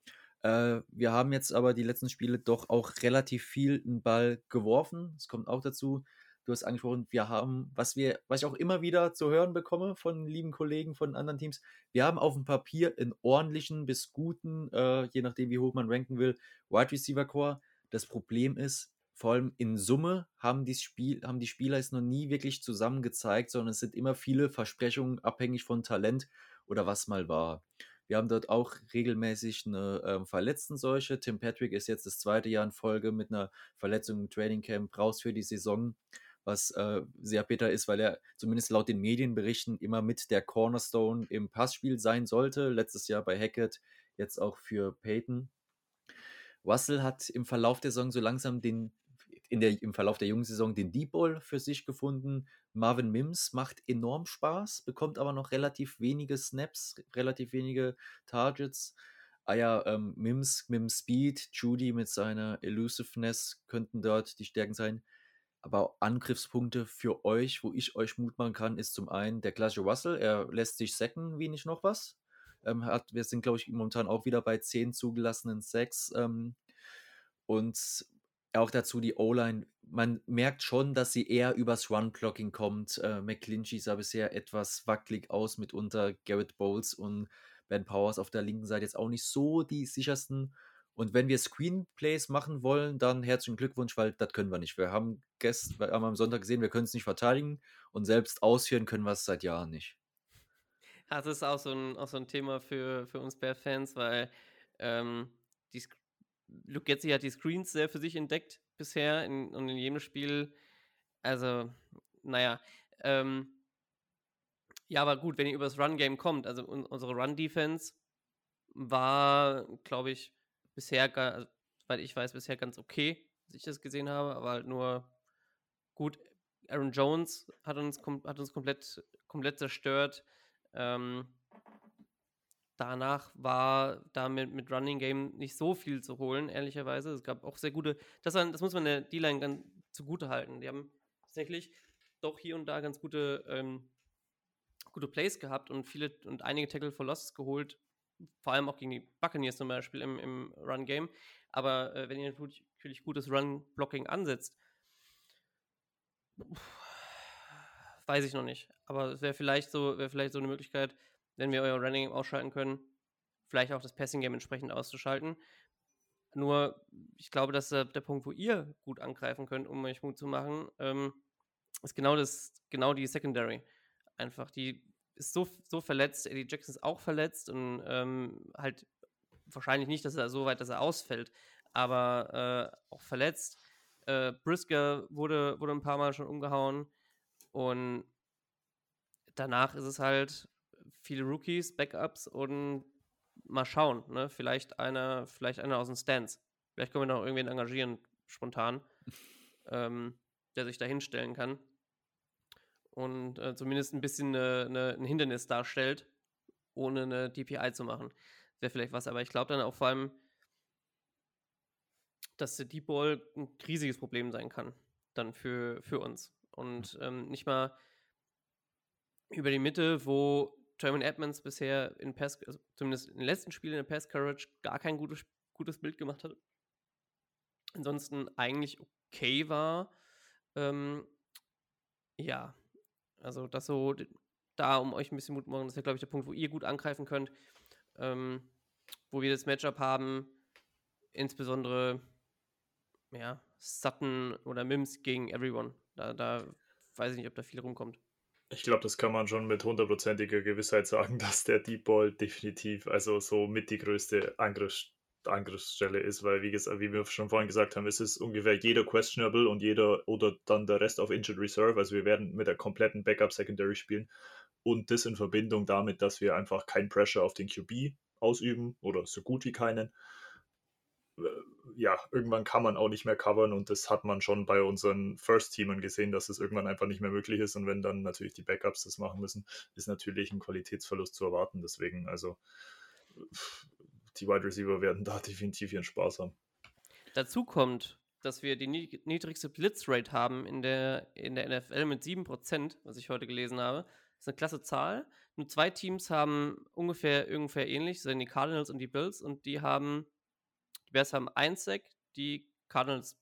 Äh, wir haben jetzt aber die letzten Spiele doch auch relativ viel einen Ball geworfen. Es kommt auch dazu du hast angesprochen, wir haben, was wir, was ich auch immer wieder zu hören bekomme von lieben Kollegen von anderen Teams, wir haben auf dem Papier einen ordentlichen bis guten, äh, je nachdem wie hoch man ranken will, Wide Receiver Core. Das Problem ist, vor allem in Summe haben die, Spiel, haben die Spieler es noch nie wirklich zusammen gezeigt, sondern es sind immer viele Versprechungen abhängig von Talent oder was mal war. Wir haben dort auch regelmäßig eine ähm, Verletztenseuche. Tim Patrick ist jetzt das zweite Jahr in Folge mit einer Verletzung im Training Camp raus für die Saison was äh, sehr bitter ist, weil er zumindest laut den Medienberichten immer mit der Cornerstone im Passspiel sein sollte. Letztes Jahr bei Hackett, jetzt auch für Peyton. Russell hat im Verlauf der Saison so langsam den, in der, im Verlauf der jungen Saison den Deep Ball für sich gefunden. Marvin Mims macht enorm Spaß, bekommt aber noch relativ wenige Snaps, relativ wenige Targets. Ah ja, ähm, Mims mit dem Speed, Judy mit seiner Elusiveness könnten dort die Stärken sein. Aber Angriffspunkte für euch, wo ich euch Mut machen kann, ist zum einen der klassische Russell. Er lässt sich sacken wie nicht noch was. Ähm, hat, wir sind, glaube ich, momentan auch wieder bei 10 zugelassenen Sacks. Ähm, und auch dazu die O-Line. Man merkt schon, dass sie eher übers Run-Blocking kommt. Äh, McClinchy sah bisher etwas wackelig aus, mitunter Garrett Bowles und Ben Powers auf der linken Seite jetzt auch nicht so die sichersten und wenn wir Screenplays machen wollen, dann herzlichen Glückwunsch, weil das können wir nicht. Wir haben, gest, wir haben am Sonntag gesehen, wir können es nicht verteidigen und selbst ausführen können wir es seit Jahren nicht. Das ist auch so ein, auch so ein Thema für, für uns Bear-Fans, weil ähm, die, Luke Getzi hat die Screens sehr für sich entdeckt bisher in, und in jedem Spiel. Also, naja. Ähm, ja, aber gut, wenn ihr übers Run-Game kommt, also un unsere Run-Defense war, glaube ich, bisher, also, weil ich weiß, bisher ganz okay, als ich das gesehen habe, aber halt nur gut. Aaron Jones hat uns, hat uns komplett, komplett zerstört. Ähm, danach war damit mit Running Game nicht so viel zu holen, ehrlicherweise. Es gab auch sehr gute, das, das muss man der D-Line ganz zugute halten. Die haben tatsächlich doch hier und da ganz gute, ähm, gute Plays gehabt und viele und einige Tackle for Losses geholt, vor allem auch gegen die Buccaneers zum Beispiel im, im Run-Game. Aber äh, wenn ihr natürlich gutes Run-Blocking ansetzt, weiß ich noch nicht. Aber es wäre vielleicht so, wäre vielleicht so eine Möglichkeit, wenn wir euer Running Game ausschalten können, vielleicht auch das Passing Game entsprechend auszuschalten. Nur, ich glaube, dass äh, der Punkt, wo ihr gut angreifen könnt, um euch Mut zu machen, ähm, ist genau das, genau die Secondary. Einfach, die ist so, so verletzt, Eddie Jackson ist auch verletzt und ähm, halt wahrscheinlich nicht, dass er so weit, dass er ausfällt, aber äh, auch verletzt. Äh, Brisker wurde, wurde ein paar Mal schon umgehauen und danach ist es halt viele Rookies, Backups und mal schauen, ne? Vielleicht einer, vielleicht einer aus den Stands. Vielleicht können wir noch irgendwen engagieren, spontan, ähm, der sich da hinstellen kann und äh, zumindest ein bisschen eine, eine, ein Hindernis darstellt, ohne eine DPI zu machen. Wäre vielleicht was, aber ich glaube dann auch vor allem, dass der Deep Ball ein riesiges Problem sein kann, dann für, für uns. Und ähm, nicht mal über die Mitte, wo German Edmonds bisher in Pass, also zumindest in den letzten Spielen in der Pass Courage gar kein gutes, gutes Bild gemacht hat. Ansonsten eigentlich okay war. Ähm, ja, also das so da, um euch ein bisschen Mut zu machen, das ist, glaube ich, der Punkt, wo ihr gut angreifen könnt, ähm, wo wir das Matchup haben, insbesondere ja, Sutton oder Mims gegen Everyone. Da, da weiß ich nicht, ob da viel rumkommt. Ich glaube, das kann man schon mit hundertprozentiger Gewissheit sagen, dass der Deep Ball definitiv, also so mit die größte Angriffs Angriffsstelle ist, weil wie, gesagt, wie wir schon vorhin gesagt haben, es ist ungefähr jeder questionable und jeder oder dann der Rest auf Injured Reserve. Also wir werden mit der kompletten Backup Secondary spielen und das in Verbindung damit, dass wir einfach kein Pressure auf den QB ausüben oder so gut wie keinen. ja, irgendwann kann man auch nicht mehr covern und das hat man schon bei unseren First-Teamern gesehen, dass es irgendwann einfach nicht mehr möglich ist und wenn dann natürlich die Backups das machen müssen, ist natürlich ein Qualitätsverlust zu erwarten. Deswegen, also die Wide Receiver werden da definitiv ihren Spaß haben. Dazu kommt, dass wir die niedrigste Blitzrate haben in der, in der NFL mit 7%, was ich heute gelesen habe. Das ist eine klasse Zahl. Nur zwei Teams haben ungefähr, ungefähr ähnlich, das sind die Cardinals und die Bills, und die haben, die Bears haben 1 Sack, die Cardinals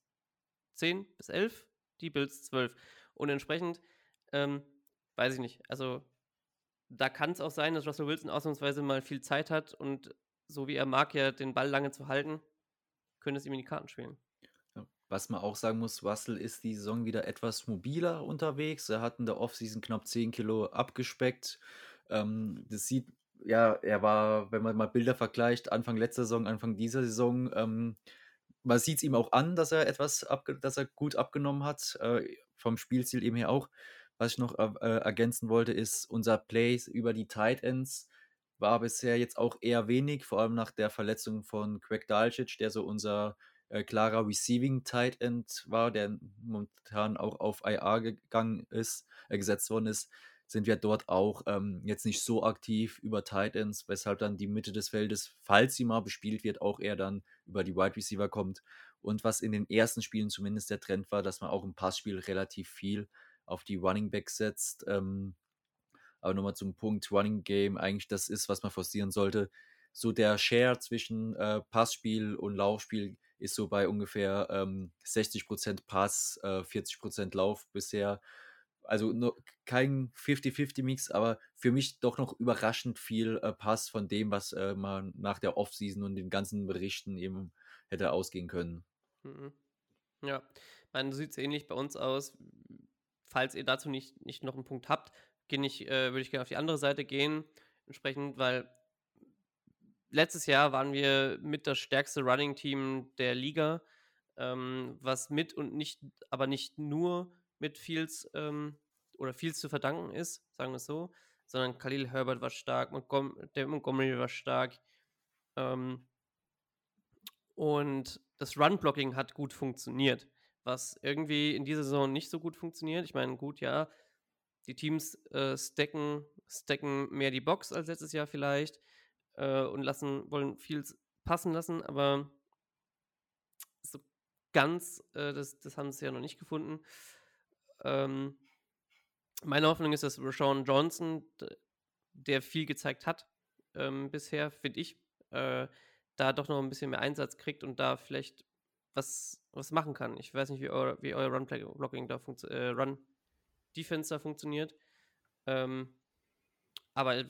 10 bis 11, die Bills 12. Und entsprechend, ähm, weiß ich nicht, also da kann es auch sein, dass Russell Wilson ausnahmsweise mal viel Zeit hat und so wie er mag, ja den Ball lange zu halten, könnte es ihm in die Karten spielen. Was man auch sagen muss, Russell ist die Saison wieder etwas mobiler unterwegs. Er hat in der Offseason knapp 10 Kilo abgespeckt. Ähm, das sieht, ja, er war, wenn man mal Bilder vergleicht, Anfang letzter Saison, Anfang dieser Saison, ähm, man sieht es ihm auch an, dass er etwas, dass er gut abgenommen hat, äh, vom Spielziel eben her auch. Was ich noch äh, ergänzen wollte, ist unser Play über die Tight Ends war bisher jetzt auch eher wenig, vor allem nach der Verletzung von Craig Dalcic, der so unser äh, klarer Receiving Tight End war, der momentan auch auf IR gegangen ist, äh, gesetzt worden ist, sind wir dort auch ähm, jetzt nicht so aktiv über Tight Ends, weshalb dann die Mitte des Feldes, falls sie mal bespielt wird, auch eher dann über die Wide Receiver kommt. Und was in den ersten Spielen zumindest der Trend war, dass man auch im Passspiel relativ viel auf die Running Backs setzt. Ähm, aber nochmal zum Punkt Running Game, eigentlich das ist, was man forcieren sollte. So der Share zwischen äh, Passspiel und Laufspiel ist so bei ungefähr ähm, 60% Pass, äh, 40% Lauf bisher. Also no, kein 50-50-Mix, aber für mich doch noch überraschend viel äh, Pass von dem, was äh, man nach der Offseason und den ganzen Berichten eben hätte ausgehen können. Mhm. Ja, man sieht es ähnlich bei uns aus. Falls ihr dazu nicht, nicht noch einen Punkt habt, ich, äh, würde ich gerne auf die andere Seite gehen. Entsprechend, weil letztes Jahr waren wir mit das stärkste Running-Team der Liga, ähm, was mit und nicht, aber nicht nur mit Fields ähm, oder Fields zu verdanken ist, sagen wir es so, sondern Khalil Herbert war stark, Montgom David Montgomery war stark. Ähm, und das Run-Blocking hat gut funktioniert, was irgendwie in dieser Saison nicht so gut funktioniert. Ich meine, gut, ja, die Teams äh, stacken, stacken mehr die Box als letztes Jahr vielleicht äh, und lassen, wollen viel passen lassen, aber so ganz, äh, das, das haben sie ja noch nicht gefunden. Ähm, meine Hoffnung ist, dass Rashawn Johnson, der viel gezeigt hat ähm, bisher, finde ich, äh, da doch noch ein bisschen mehr Einsatz kriegt und da vielleicht was, was machen kann. Ich weiß nicht, wie euer, wie euer Run-Blocking da funktioniert, äh, Run-Defense da funktioniert. Ähm, aber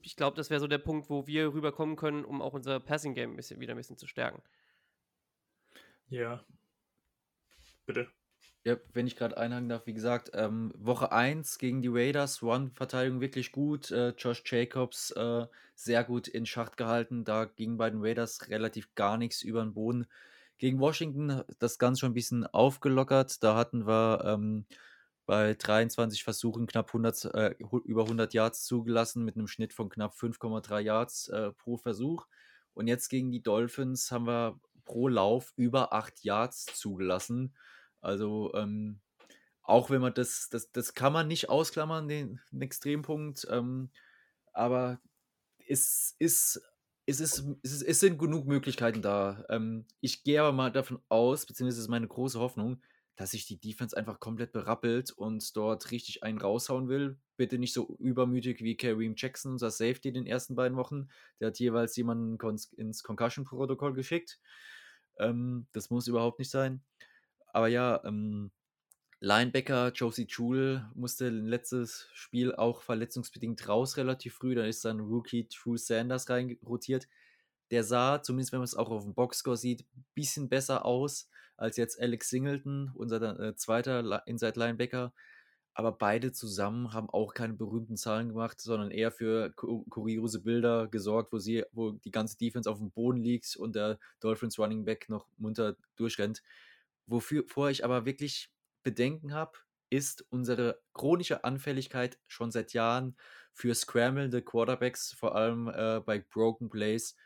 ich glaube, das wäre so der Punkt, wo wir rüberkommen können, um auch unser Passing-Game wieder ein bisschen zu stärken. Ja. Bitte. Ja, wenn ich gerade einhaken darf, wie gesagt, ähm, Woche 1 gegen die Raiders, One-Verteidigung wirklich gut. Äh, Josh Jacobs äh, sehr gut in Schacht gehalten. Da ging bei den Raiders relativ gar nichts über den Boden. Gegen Washington das Ganze schon ein bisschen aufgelockert. Da hatten wir ähm, bei 23 Versuchen knapp 100, äh, über 100 Yards zugelassen mit einem Schnitt von knapp 5,3 Yards äh, pro Versuch. Und jetzt gegen die Dolphins haben wir pro Lauf über 8 Yards zugelassen. Also ähm, auch wenn man das, das, das kann man nicht ausklammern, den, den Extrempunkt. Ähm, aber es ist es, ist, es, ist, es sind genug Möglichkeiten da. Ähm, ich gehe aber mal davon aus, beziehungsweise ist meine große Hoffnung, dass sich die Defense einfach komplett berappelt und dort richtig einen raushauen will. Bitte nicht so übermütig wie Kareem Jackson, unser Safety in den ersten beiden Wochen. Der hat jeweils jemanden ins Concussion-Protokoll geschickt. Ähm, das muss überhaupt nicht sein. Aber ja, ähm, Linebacker Josie Jewell musste letztes Spiel auch verletzungsbedingt raus relativ früh. Da ist dann Rookie True Sanders reinrotiert. Der sah, zumindest wenn man es auch auf dem Boxscore sieht, ein bisschen besser aus als jetzt Alex Singleton, unser äh, zweiter Inside Linebacker. Aber beide zusammen haben auch keine berühmten Zahlen gemacht, sondern eher für kuriose Bilder gesorgt, wo sie, wo die ganze Defense auf dem Boden liegt und der Dolphins Running Back noch munter durchrennt. Wofür ich aber wirklich Bedenken habe, ist unsere chronische Anfälligkeit schon seit Jahren für scramblende Quarterbacks, vor allem äh, bei Broken Plays,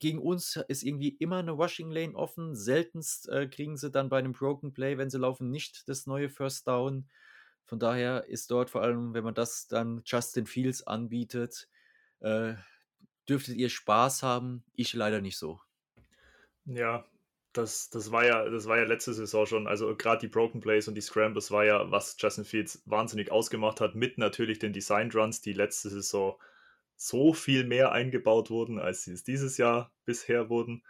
gegen uns ist irgendwie immer eine Rushing Lane offen. Seltenst äh, kriegen sie dann bei einem Broken Play, wenn sie laufen, nicht das neue First Down. Von daher ist dort vor allem, wenn man das dann Justin Fields anbietet, äh, dürftet ihr Spaß haben. Ich leider nicht so. Ja, das, das, war ja, das war ja letzte Saison schon, also gerade die Broken Plays und die Scrambles war ja, was Justin Fields wahnsinnig ausgemacht hat, mit natürlich den Design Runs, die letzte Saison so viel mehr eingebaut wurden, als sie es dieses Jahr bisher wurden.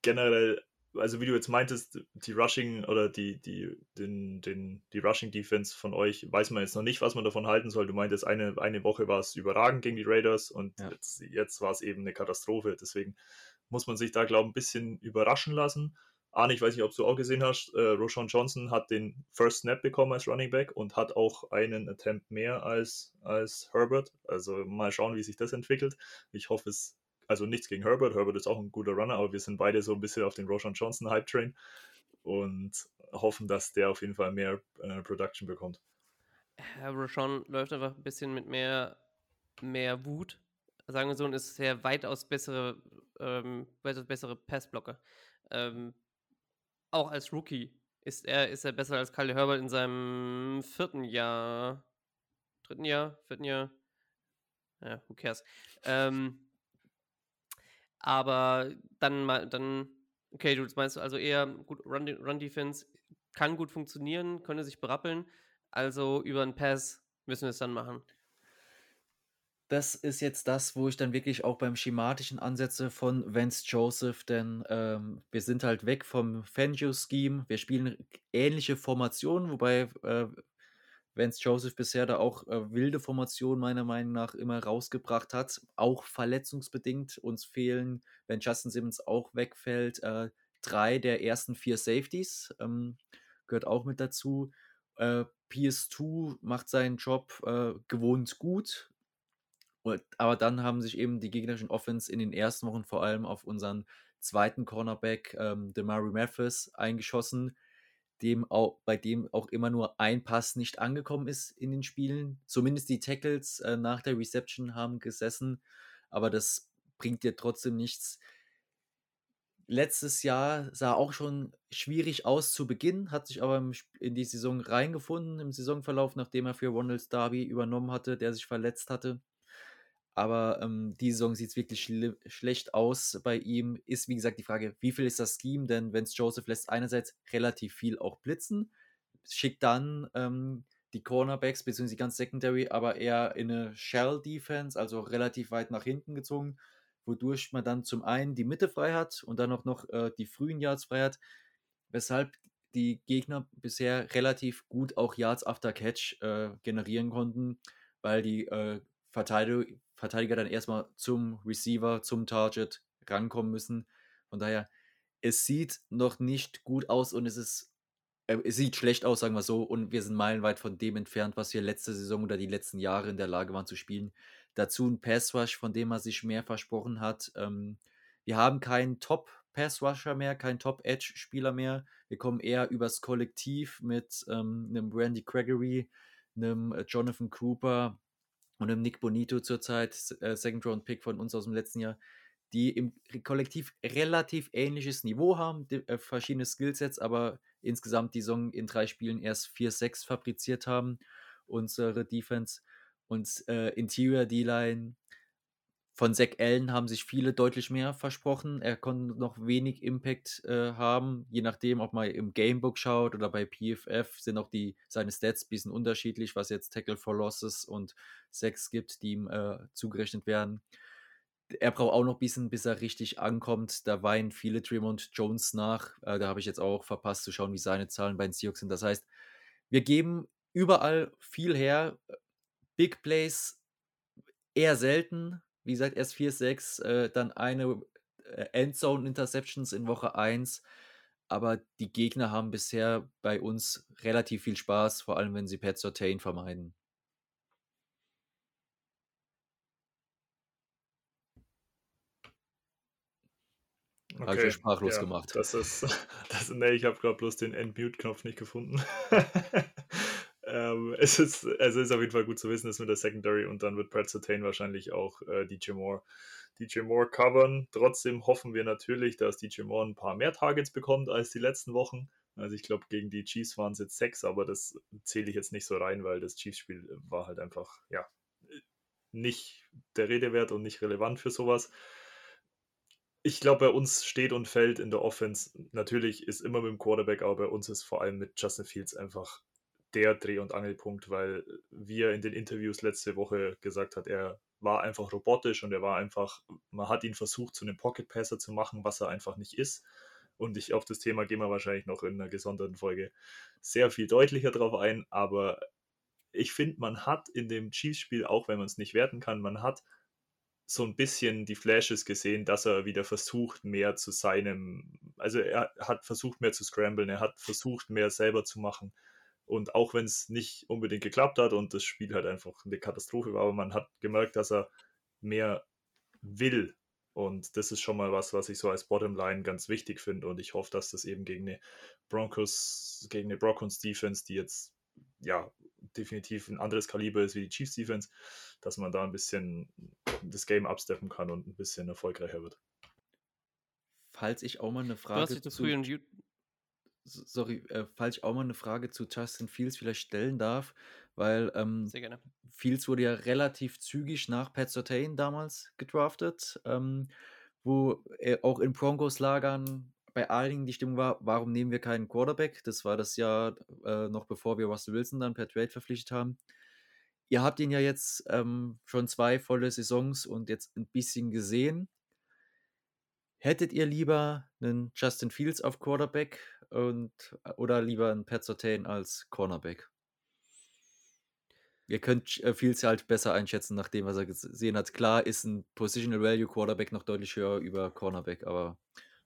Generell, also wie du jetzt meintest, die Rushing oder die, die, den, den, die Rushing Defense von euch, weiß man jetzt noch nicht, was man davon halten soll. Du meintest, eine, eine Woche war es überragend gegen die Raiders und ja. jetzt, jetzt war es eben eine Katastrophe. Deswegen muss man sich da, glaube ich, ein bisschen überraschen lassen. Arne, ich weiß nicht, ob du auch gesehen hast, äh, Roshan Johnson hat den First Snap bekommen als Running Back und hat auch einen Attempt mehr als, als Herbert. Also mal schauen, wie sich das entwickelt. Ich hoffe es, also nichts gegen Herbert. Herbert ist auch ein guter Runner, aber wir sind beide so ein bisschen auf den Roshan Johnson Hype Train und hoffen, dass der auf jeden Fall mehr äh, Production bekommt. Roshan läuft einfach ein bisschen mit mehr, mehr Wut sagen wir so, und ist sehr weitaus bessere, ähm, weitaus bessere Passblocker. Ähm, auch als Rookie ist er, ist er besser als Kyle Herbert in seinem vierten Jahr. Dritten Jahr? Vierten Jahr? Ja, who cares? Ähm, aber dann mal, dann, okay, du meinst also eher gut, Run, Run Defense kann gut funktionieren, könnte sich berappeln. Also über einen Pass müssen wir es dann machen das ist jetzt das, wo ich dann wirklich auch beim schematischen ansetze von Vance Joseph, denn ähm, wir sind halt weg vom Fangio-Scheme. Wir spielen ähnliche Formationen, wobei äh, Vance Joseph bisher da auch äh, wilde Formationen meiner Meinung nach immer rausgebracht hat, auch verletzungsbedingt. Uns fehlen, wenn Justin Simmons auch wegfällt, äh, drei der ersten vier Safeties, ähm, gehört auch mit dazu. Äh, PS2 macht seinen Job äh, gewohnt gut, und, aber dann haben sich eben die gegnerischen Offense in den ersten Wochen vor allem auf unseren zweiten Cornerback, ähm, Demari Mathis, eingeschossen, dem auch, bei dem auch immer nur ein Pass nicht angekommen ist in den Spielen. Zumindest die Tackles äh, nach der Reception haben gesessen, aber das bringt dir trotzdem nichts. Letztes Jahr sah auch schon schwierig aus zu Beginn, hat sich aber in die Saison reingefunden im Saisonverlauf, nachdem er für Ronald Darby übernommen hatte, der sich verletzt hatte. Aber ähm, die Saison sieht es wirklich schlecht aus bei ihm. Ist, wie gesagt, die Frage, wie viel ist das Scheme? Denn Vance Joseph lässt einerseits relativ viel auch blitzen, schickt dann ähm, die Cornerbacks bzw. die ganz Secondary aber eher in eine Shell-Defense, also relativ weit nach hinten gezogen, wodurch man dann zum einen die Mitte frei hat und dann auch noch äh, die frühen Yards frei hat, weshalb die Gegner bisher relativ gut auch Yards after Catch äh, generieren konnten, weil die äh, Verteidiger, Verteidiger dann erstmal zum Receiver, zum Target rankommen müssen. Von daher, es sieht noch nicht gut aus und es ist, äh, es sieht schlecht aus, sagen wir so, und wir sind meilenweit von dem entfernt, was wir letzte Saison oder die letzten Jahre in der Lage waren zu spielen. Dazu ein Pass Rush, von dem man sich mehr versprochen hat. Ähm, wir haben keinen Top Pass Rusher mehr, keinen Top Edge Spieler mehr. Wir kommen eher übers Kollektiv mit ähm, einem Randy Gregory, einem äh, Jonathan Cooper, und im Nick Bonito zurzeit, äh, Second Round Pick von uns aus dem letzten Jahr, die im Kollektiv relativ ähnliches Niveau haben, die, äh, verschiedene Skillsets, aber insgesamt die Saison in drei Spielen erst 4-6 fabriziert haben, unsere Defense. Und äh, Interior D-Line von Zach Allen haben sich viele deutlich mehr versprochen. Er konnte noch wenig Impact äh, haben, je nachdem, ob man im Gamebook schaut oder bei PFF sind auch die, seine Stats ein bisschen unterschiedlich, was jetzt Tackle for Losses und Sacks gibt, die ihm äh, zugerechnet werden. Er braucht auch noch ein bisschen, bis er richtig ankommt. Da weinen viele Tremont Jones nach. Äh, da habe ich jetzt auch verpasst zu schauen, wie seine Zahlen bei den Seahawks sind. Das heißt, wir geben überall viel her. Big Plays eher selten wie gesagt, erst 4-6, äh, dann eine äh, Endzone-Interceptions in Woche 1. Aber die Gegner haben bisher bei uns relativ viel Spaß, vor allem wenn sie Pat Sortain vermeiden. Okay, habe ich sprachlos ja, gemacht. Das ist, das, nee, ich habe gerade bloß den End-Mute-Knopf nicht gefunden. ähm, es, ist, also ist auf jeden Fall gut zu wissen, dass mit der Secondary und dann wird Brad Sertain wahrscheinlich auch äh, DJ Moore DJ Moore covern. Trotzdem hoffen wir natürlich, dass DJ Moore ein paar mehr Targets bekommt als die letzten Wochen. Also ich glaube, gegen die Chiefs waren es jetzt sechs, aber das zähle ich jetzt nicht so rein, weil das Chiefs-Spiel war halt einfach, ja, nicht der Rede wert und nicht relevant für sowas. Ich glaube, bei uns steht und fällt in der Offense. Natürlich ist immer mit dem Quarterback, aber bei uns ist vor allem mit Justin Fields einfach der Dreh- und Angelpunkt, weil wie er in den Interviews letzte Woche gesagt hat, er war einfach robotisch und er war einfach, man hat ihn versucht, zu einem Pocket Passer zu machen, was er einfach nicht ist. Und ich auf das Thema gehen wir wahrscheinlich noch in einer gesonderten Folge sehr viel deutlicher drauf ein. Aber ich finde, man hat in dem Chiefs-Spiel, auch wenn man es nicht werten kann, man hat so ein bisschen die Flashes gesehen, dass er wieder versucht, mehr zu seinem, also er hat versucht, mehr zu scramblen, er hat versucht, mehr selber zu machen. Und auch wenn es nicht unbedingt geklappt hat und das Spiel halt einfach eine Katastrophe war, aber man hat gemerkt, dass er mehr will. Und das ist schon mal was, was ich so als Bottomline ganz wichtig finde. Und ich hoffe, dass das eben gegen eine Broncos, gegen eine Broncos Defense, die jetzt ja definitiv ein anderes Kaliber ist wie die Chiefs Defense, dass man da ein bisschen das Game absteppen kann und ein bisschen erfolgreicher wird. Falls ich auch mal eine Frage du hast dich zu früh sorry, äh, falls ich auch mal eine Frage zu Justin Fields vielleicht stellen darf, weil ähm. Fields wurde ja relativ zügig nach Pat Surtain damals gedraftet, ähm, wo er auch in Broncos-Lagern bei allen die Stimmung war, warum nehmen wir keinen Quarterback? Das war das Jahr äh, noch bevor wir Russell Wilson dann per Trade verpflichtet haben. Ihr habt ihn ja jetzt ähm, schon zwei volle Saisons und jetzt ein bisschen gesehen. Hättet ihr lieber einen Justin Fields auf Quarterback und, äh, oder lieber einen Pat Surtain als Cornerback? Ihr könnt äh, Fields halt besser einschätzen, nachdem was er gesehen hat. Klar ist ein Positional Value Quarterback noch deutlich höher über Cornerback, aber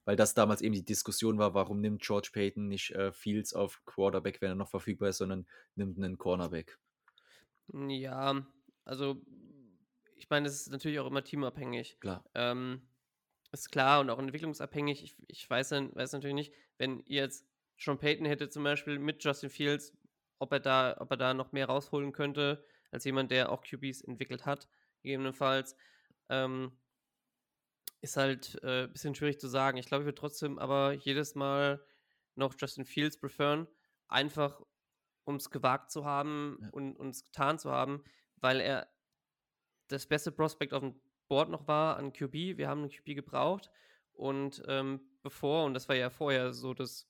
weil das damals eben die Diskussion war, warum nimmt George Payton nicht äh, Fields auf Quarterback, wenn er noch verfügbar ist, sondern nimmt einen Cornerback. Ja, also ich meine, es ist natürlich auch immer teamabhängig. Klar. Ähm, ist klar und auch entwicklungsabhängig. Ich, ich weiß, weiß natürlich nicht, wenn ihr jetzt Sean Payton hättet zum Beispiel mit Justin Fields, ob er da, ob er da noch mehr rausholen könnte, als jemand, der auch QBs entwickelt hat, gegebenenfalls. Ähm, ist halt ein äh, bisschen schwierig zu sagen. Ich glaube, ich würde trotzdem aber jedes Mal noch Justin Fields preferen, einfach um es gewagt zu haben ja. und es getan zu haben, weil er das beste Prospekt auf dem Board noch war an QB. Wir haben einen QB gebraucht. Und ähm, bevor, und das war ja vorher so, dass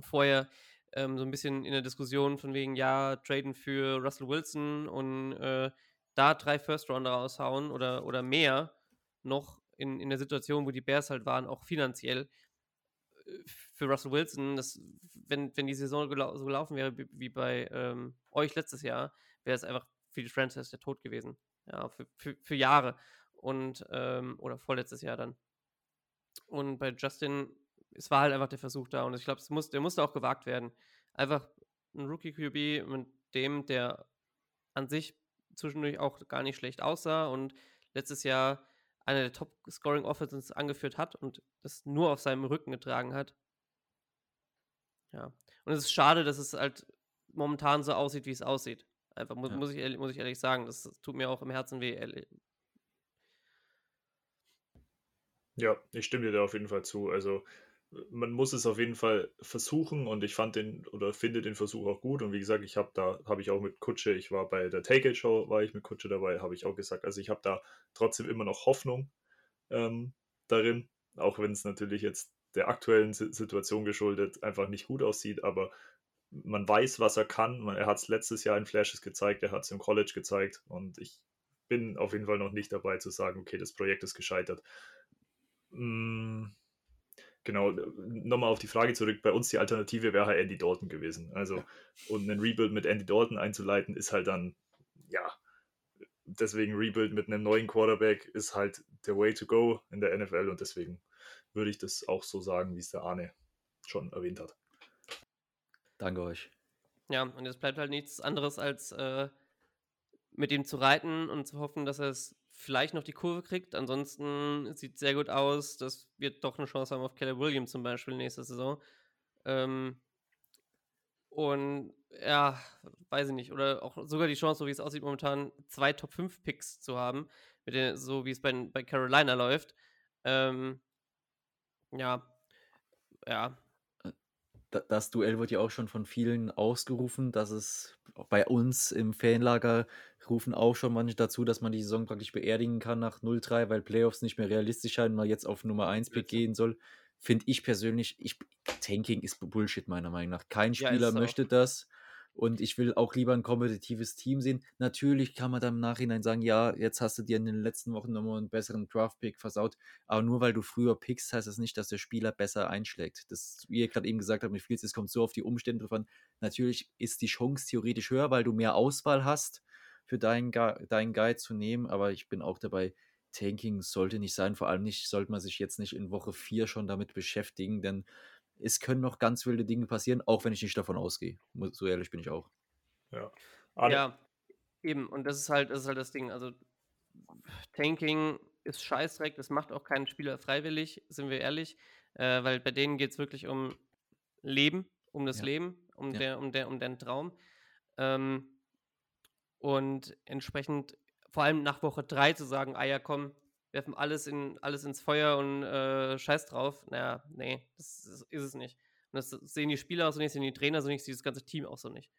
vorher ähm, so ein bisschen in der Diskussion von wegen, ja, traden für Russell Wilson und äh, da drei First-Rounder raushauen oder, oder mehr noch in, in der Situation, wo die Bears halt waren, auch finanziell äh, für Russell Wilson, das, wenn, wenn die Saison gelau so gelaufen wäre wie, bei ähm, euch letztes Jahr, wäre es einfach für die Franchise der Tod gewesen ja, für, für, für Jahre. Und, ähm, oder vorletztes Jahr dann. Und bei Justin, es war halt einfach der Versuch da und ich glaube, muss, der musste auch gewagt werden. Einfach ein Rookie-QB mit dem, der an sich zwischendurch auch gar nicht schlecht aussah und letztes Jahr eine der Top-Scoring-Offenses angeführt hat und das nur auf seinem Rücken getragen hat. Ja. Und es ist schade, dass es halt momentan so aussieht, wie es aussieht. Einfach, muss, ja. muss, ich, muss ich ehrlich sagen. Das tut mir auch im Herzen weh. Ehrlich. Ja, ich stimme dir da auf jeden Fall zu. Also man muss es auf jeden Fall versuchen und ich fand den oder finde den Versuch auch gut und wie gesagt, ich habe da habe ich auch mit Kutsche, ich war bei der Take It Show, war ich mit Kutsche dabei, habe ich auch gesagt, also ich habe da trotzdem immer noch Hoffnung ähm, darin, auch wenn es natürlich jetzt der aktuellen Situation geschuldet einfach nicht gut aussieht, aber man weiß, was er kann. Er hat es letztes Jahr in Flashes gezeigt, er hat es im College gezeigt und ich bin auf jeden Fall noch nicht dabei zu sagen, okay, das Projekt ist gescheitert. Hm, genau, nochmal auf die Frage zurück. Bei uns die Alternative wäre halt Andy Dalton gewesen. Also, und einen Rebuild mit Andy Dalton einzuleiten, ist halt dann, ja, deswegen Rebuild mit einem neuen Quarterback ist halt der Way to go in der NFL und deswegen würde ich das auch so sagen, wie es der Arne schon erwähnt hat. Danke euch. Ja, und es bleibt halt nichts anderes, als äh, mit ihm zu reiten und zu hoffen, dass er es vielleicht noch die Kurve kriegt. Ansonsten sieht es sehr gut aus, dass wir doch eine Chance haben auf Keller Williams zum Beispiel nächste Saison. Ähm, Und ja, weiß ich nicht. Oder auch sogar die Chance, so wie es aussieht, momentan zwei Top 5 Picks zu haben, mit den, so wie es bei, bei Carolina läuft. Ähm, ja, ja, Das Duell wird ja auch schon von vielen ausgerufen, dass es bei uns im Fanlager rufen auch schon manche dazu, dass man die Saison praktisch beerdigen kann nach 0-3, weil Playoffs nicht mehr realistisch scheinen, man jetzt auf Nummer 1 Pick gehen soll. Finde ich persönlich, ich, Tanking ist Bullshit meiner Meinung nach. Kein Ja, Spieler auch. möchte das. Und ich will auch lieber ein kompetitives Team sehen. Natürlich kann man dann im Nachhinein sagen, ja, jetzt hast du dir in den letzten Wochen nochmal einen besseren Draft-Pick versaut. Aber nur weil du früher pickst, heißt das nicht, dass der Spieler besser einschlägt. Das, wie ihr gerade eben gesagt habt, mit Fields, es kommt so auf die Umstände drauf an. Natürlich ist die Chance theoretisch höher, weil du mehr Auswahl hast, für deinen, deinen Guy zu nehmen. Aber ich bin auch dabei, Tanking sollte nicht sein. Vor allem nicht, sollte man sich jetzt nicht in Woche 4 schon damit beschäftigen, denn es können noch ganz wilde Dinge passieren, auch wenn ich nicht davon ausgehe. So ehrlich bin ich auch. Ja. Arne, Ja, eben. Und das ist halt, das ist halt das Ding. Also Tanking ist Scheißdreck, das macht auch keinen Spieler freiwillig, sind wir ehrlich. Äh, weil bei denen geht es wirklich um Leben, um das Ja. Leben, um, Ja. der, um, der, um den Traum. Ähm, und entsprechend, vor allem nach Woche 3 zu sagen, ah ja, komm, werfen alles, in, alles ins Feuer und äh, scheiß drauf. Naja, nee, das ist, ist es nicht. Und das sehen die Spieler auch so nicht, sehen die Trainer so nicht, sieht das ganze Team auch so nicht.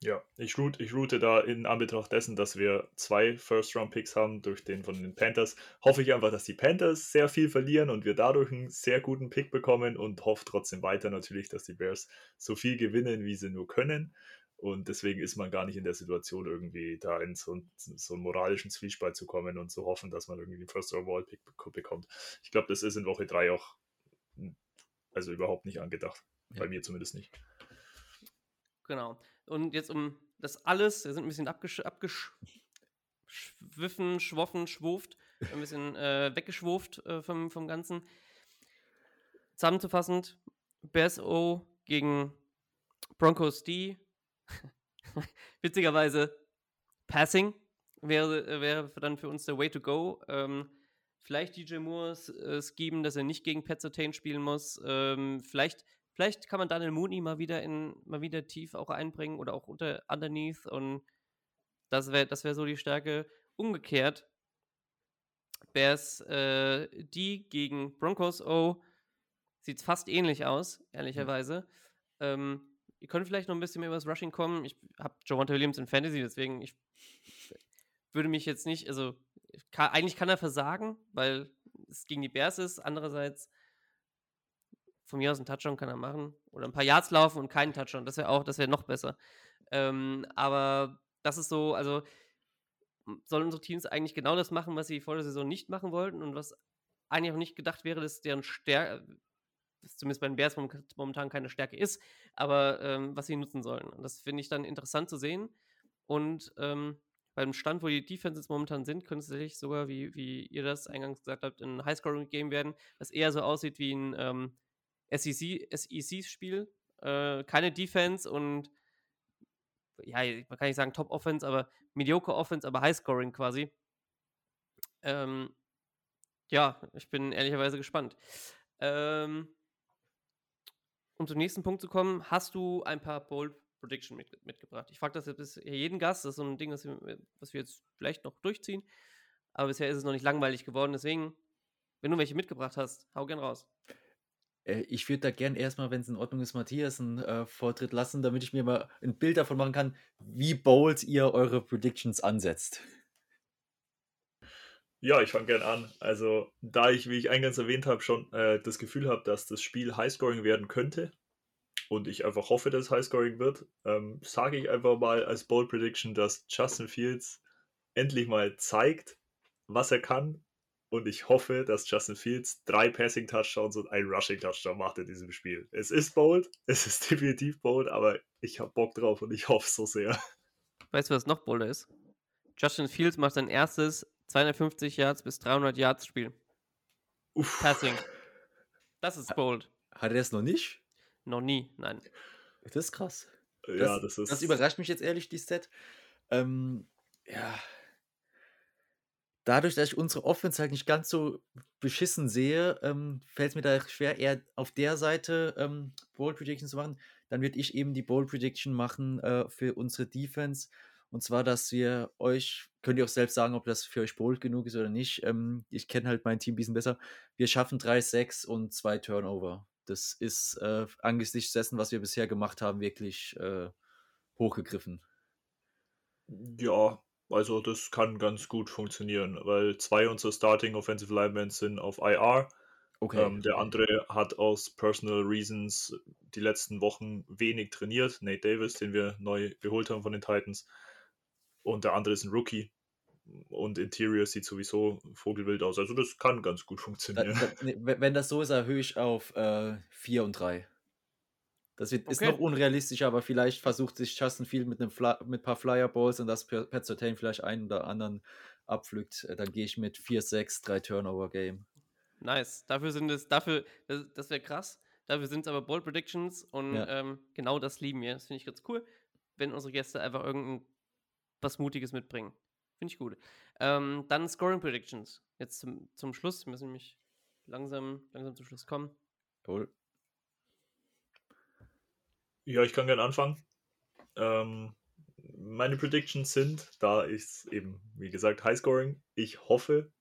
Ja, ich route, ich route da in Anbetracht dessen, dass wir zwei First-Round-Picks haben durch den von den Panthers, hoffe ich einfach, dass die Panthers sehr viel verlieren und wir dadurch einen sehr guten Pick bekommen und hoffe trotzdem weiter natürlich, dass die Bears so viel gewinnen, wie sie nur können. Und deswegen ist man gar nicht in der Situation, irgendwie da in so, einen- so einen moralischen Zwiespalt zu kommen und zu hoffen, dass man irgendwie den First-Overall-Pick bek- bekommt. Ich glaube, das ist in Woche 3 auch also überhaupt nicht angedacht. Ja. Bei mir zumindest nicht. Genau. Und jetzt um das alles, wir sind ein bisschen abgesch abgeschwiffen, schwoffen, schwuft, ein bisschen äh, weggeschwuft äh, vom, vom Ganzen. Zusammenzufassend, Bears O gegen Broncos D. Witzigerweise Passing wäre, wäre dann für uns der Way to go. Ähm, vielleicht DJ Moore äh, schieben, dass er nicht gegen Pat Surtain spielen muss. Ähm, vielleicht, vielleicht kann man Daniel Mooney mal wieder in mal wieder tief auch einbringen oder auch unter underneath und das wäre das wäre so die Stärke. Umgekehrt Bears äh, die gegen Broncos O sieht fast ähnlich aus, ehrlicherweise. Ähm, ihr könnt vielleicht noch ein bisschen mehr über das Rushing kommen. Ich habe Javante Williams in Fantasy, deswegen ich würde mich jetzt nicht, also kann, eigentlich kann er versagen, weil es gegen die Bears ist. Andererseits von mir aus einen Touchdown kann er machen oder ein paar Yards laufen und keinen Touchdown. Das wäre auch, das wäre noch besser. Ähm, aber das ist so, also sollen unsere Teams eigentlich genau das machen, was sie vor der Saison nicht machen wollten und was eigentlich auch nicht gedacht wäre, dass deren Stärke, zumindest bei den Bears mom- momentan keine Stärke ist, aber ähm, was sie nutzen sollen. Und das finde ich dann interessant zu sehen. Und ähm, beim Stand, wo die Defenses momentan sind, könnte es tatsächlich sogar, wie, wie ihr das eingangs gesagt habt, ein Highscoring-Game werden, das eher so aussieht wie ein ähm, SEC SEC-Spiel. Äh, keine Defense und ja, man kann nicht sagen Top-Offense, aber Mediocre Offense, aber Highscoring quasi. Ähm, ja, ich bin ehrlicherweise gespannt. Ähm, um zum nächsten Punkt zu kommen, hast du ein paar Bold Prediction mit, mitgebracht. Ich frage das jetzt bisher jeden Gast, das ist so ein Ding, was wir, was wir jetzt vielleicht noch durchziehen, aber bisher ist es noch nicht langweilig geworden, deswegen, wenn du welche mitgebracht hast, hau gern raus. Äh, Ich würde da gern erstmal, wenn es in Ordnung ist, Matthias einen äh, Vortritt lassen, damit ich mir mal ein Bild davon machen kann, wie bold ihr eure Predictions ansetzt. Ja, ich fange gern an. Also, da ich, wie ich eingangs erwähnt habe, schon äh, das Gefühl habe, dass das Spiel Highscoring werden könnte und ich einfach hoffe, dass es Highscoring wird, ähm, sage ich einfach mal als Bold Prediction, dass Justin Fields endlich mal zeigt, was er kann. Und ich hoffe, dass Justin Fields drei Passing Touchdowns und ein Rushing Touchdown macht in diesem Spiel. Es ist bold, es ist definitiv bold, aber ich habe Bock drauf und ich hoffe so sehr. Weißt du, was noch bolder ist? Justin Fields macht sein erstes 250 Yards bis 300 Yards Spiel. Uff. Passing. Das ist bold. Hat er das noch nicht? Noch nie, nein. Das ist krass. Ja, das ist. Das überrascht mich jetzt ehrlich, die Stat. Ähm, ja. Dadurch, dass ich unsere Offense halt nicht ganz so beschissen sehe, ähm, fällt es mir da schwer, eher auf der Seite ähm, Bold Predictions zu machen. dann würde ich eben die Bold Prediction machen äh, für unsere Defense. Und zwar, dass wir euch, könnt ihr auch selbst sagen, ob das für euch bold genug ist oder nicht. Ähm, ich kenne halt mein Team ein bisschen besser. Wir schaffen 3 6 und 2 Turnover. Das ist äh, angesichts dessen, was wir bisher gemacht haben, wirklich äh, hochgegriffen. Ja, also das kann ganz gut funktionieren, weil zwei unserer Starting Offensive Linemen sind auf IR. Okay. Ähm, der andere hat aus Personal Reasons die letzten Wochen wenig trainiert. Nate Davis, den wir neu geholt haben von den Titans. Und der andere ist ein Rookie. Und Interior sieht sowieso vogelwild aus. Also das kann ganz gut funktionieren. wenn wenn das so ist, erhöhe ich auf äh, 4 und 3. Das wird, ist Okay. noch unrealistisch, aber vielleicht versucht sich Justin Field mit, einem Fly, mit ein paar Flyer Balls und das Pat Surtain vielleicht einen oder anderen abpflückt. Äh, Dann gehe ich mit 4-6, 3 Turnover Game. Nice. Dafür sind es, dafür, das, das wäre krass. Dafür sind es aber Bold Predictions und Ja. ähm, genau das lieben wir. Das finde ich ganz cool, wenn unsere Gäste einfach irgendein was Mutiges mitbringen. Finde ich gut. Ähm, dann Scoring Predictions. Jetzt zum, zum Schluss. Wir müssen nämlich langsam, langsam zum Schluss kommen. Cool. Ja, ich kann gerne anfangen. Ähm, meine Predictions sind, da ist eben, wie gesagt, Highscoring. Ich hoffe,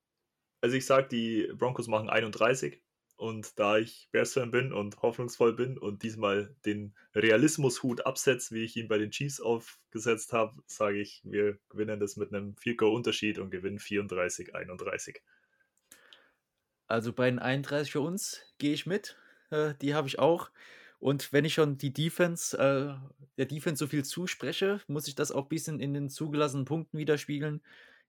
also ich sage, die Broncos machen 31 und da ich Bears-Fan bin und hoffnungsvoll bin und diesmal den Realismus-Hut absetze, wie ich ihn bei den Chiefs aufgesetzt habe, sage ich, wir gewinnen das mit einem 4-Go-Unterschied und gewinnen 34-31. Also bei den 31 für uns gehe ich mit. Äh, die habe ich auch. Und wenn ich schon die Defense, äh, der Defense so viel zuspreche, muss ich das auch ein bisschen in den zugelassenen Punkten widerspiegeln.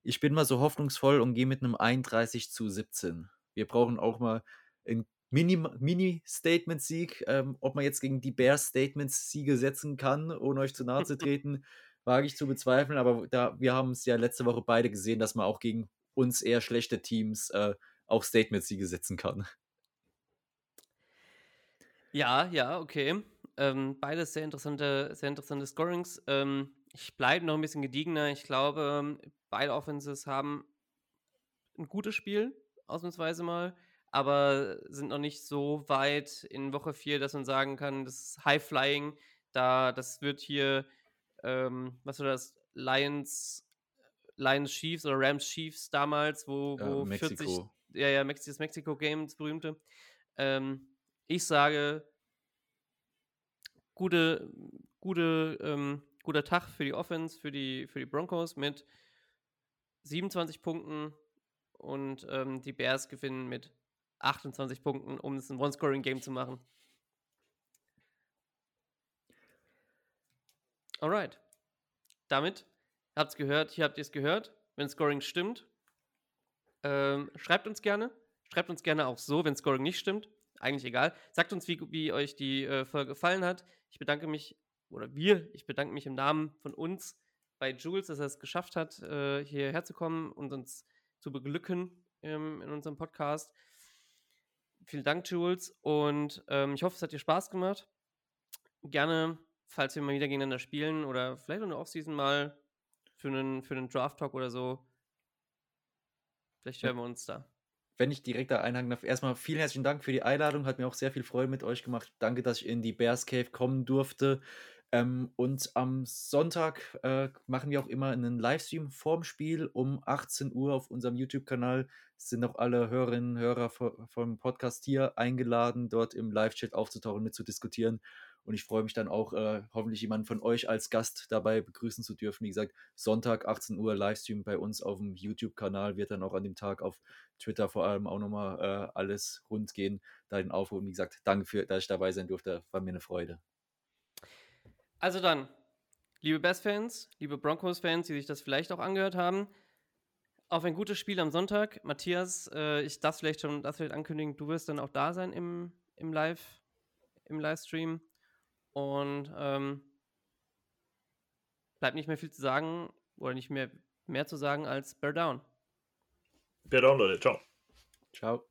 Ich bin mal so hoffnungsvoll und gehe mit einem 31 zu 17. Wir brauchen auch mal ein Mini- Mini-Statement-Sieg. ähm, ob man jetzt gegen die Bears Statements-Siege setzen kann, ohne euch zu nahe zu treten, wage ich zu bezweifeln. Aber da, wir haben es ja letzte Woche beide gesehen, dass man auch gegen uns eher schlechte Teams äh, auch Statement-Siege setzen kann. Ja, ja, okay. Ähm, beides sehr interessante, sehr interessante Scorings. Ähm, ich bleibe noch ein bisschen gediegener. Ich glaube, beide Offenses haben ein gutes Spiel, ausnahmsweise mal, aber sind noch nicht so weit in Woche 4, dass man sagen kann, das ist High Flying. Da, das wird hier, ähm, was war das, Lions, Lions Chiefs oder Rams Chiefs damals, wo, Ja, wo 40, Mexiko. ja, ja, Mex das Mexiko-Game, das berühmte. Ähm, ich sage, gute, gute, ähm, guter Tag für die Offense, für die, für die Broncos mit 27 Punkten und ähm, die Bears gewinnen mit 28 Punkten, um es ein One-Scoring-Game zu machen. Alright. Damit habt ihr gehört, hier habt ihr es gehört. Wenn Scoring stimmt, ähm, schreibt uns gerne. Schreibt uns gerne auch so, wenn Scoring nicht stimmt. Eigentlich egal. Sagt uns, wie, wie euch die äh, Folge gefallen hat. Ich bedanke mich, oder wir, ich bedanke mich im Namen von uns bei Jules, dass er es geschafft hat, äh, hierher zu kommen und uns zu beglücken ähm, in unserem Podcast. Vielen Dank, Jules. Und ähm, ich hoffe, es hat dir Spaß gemacht. Gerne, falls wir mal wieder gegeneinander spielen oder vielleicht in der Offseason mal für einen, für einen Draft-Talk oder so. Vielleicht hören wir uns da. Wenn ich direkt da einhaken darf, erstmal vielen herzlichen Dank für die Einladung. Hat mir auch sehr viel Freude mit euch gemacht. Danke, dass ich in die Bears Cave kommen durfte. Ähm, und am Sonntag äh, machen wir auch immer einen Livestream vorm Spiel um 18 Uhr auf unserem YouTube-Kanal. Sind auch alle Hörerinnen und Hörer vo- vom Podcast hier eingeladen, dort im Live-Chat aufzutauchen, mit zu diskutieren. Und ich freue mich dann auch, äh, hoffentlich jemanden von euch als Gast dabei begrüßen zu dürfen. Wie gesagt, Sonntag 18 Uhr Livestream bei uns auf dem YouTube-Kanal wird dann auch an dem Tag auf Twitter vor allem auch nochmal äh, alles rund gehen. Da den Aufruf. Und wie gesagt, danke für, dass ich dabei sein durfte. War mir eine Freude. Also dann, liebe Bears-Fans, liebe Broncos-Fans, die sich das vielleicht auch angehört haben, auf ein gutes Spiel am Sonntag. Matthias, äh, ich darf vielleicht schon das vielleicht ankündigen, du wirst dann auch da sein im, im Live, im Livestream. Und ähm, bleibt nicht mehr viel zu sagen oder nicht mehr, mehr zu sagen als Bear Down. Bear down, Leute. Ciao. Ciao.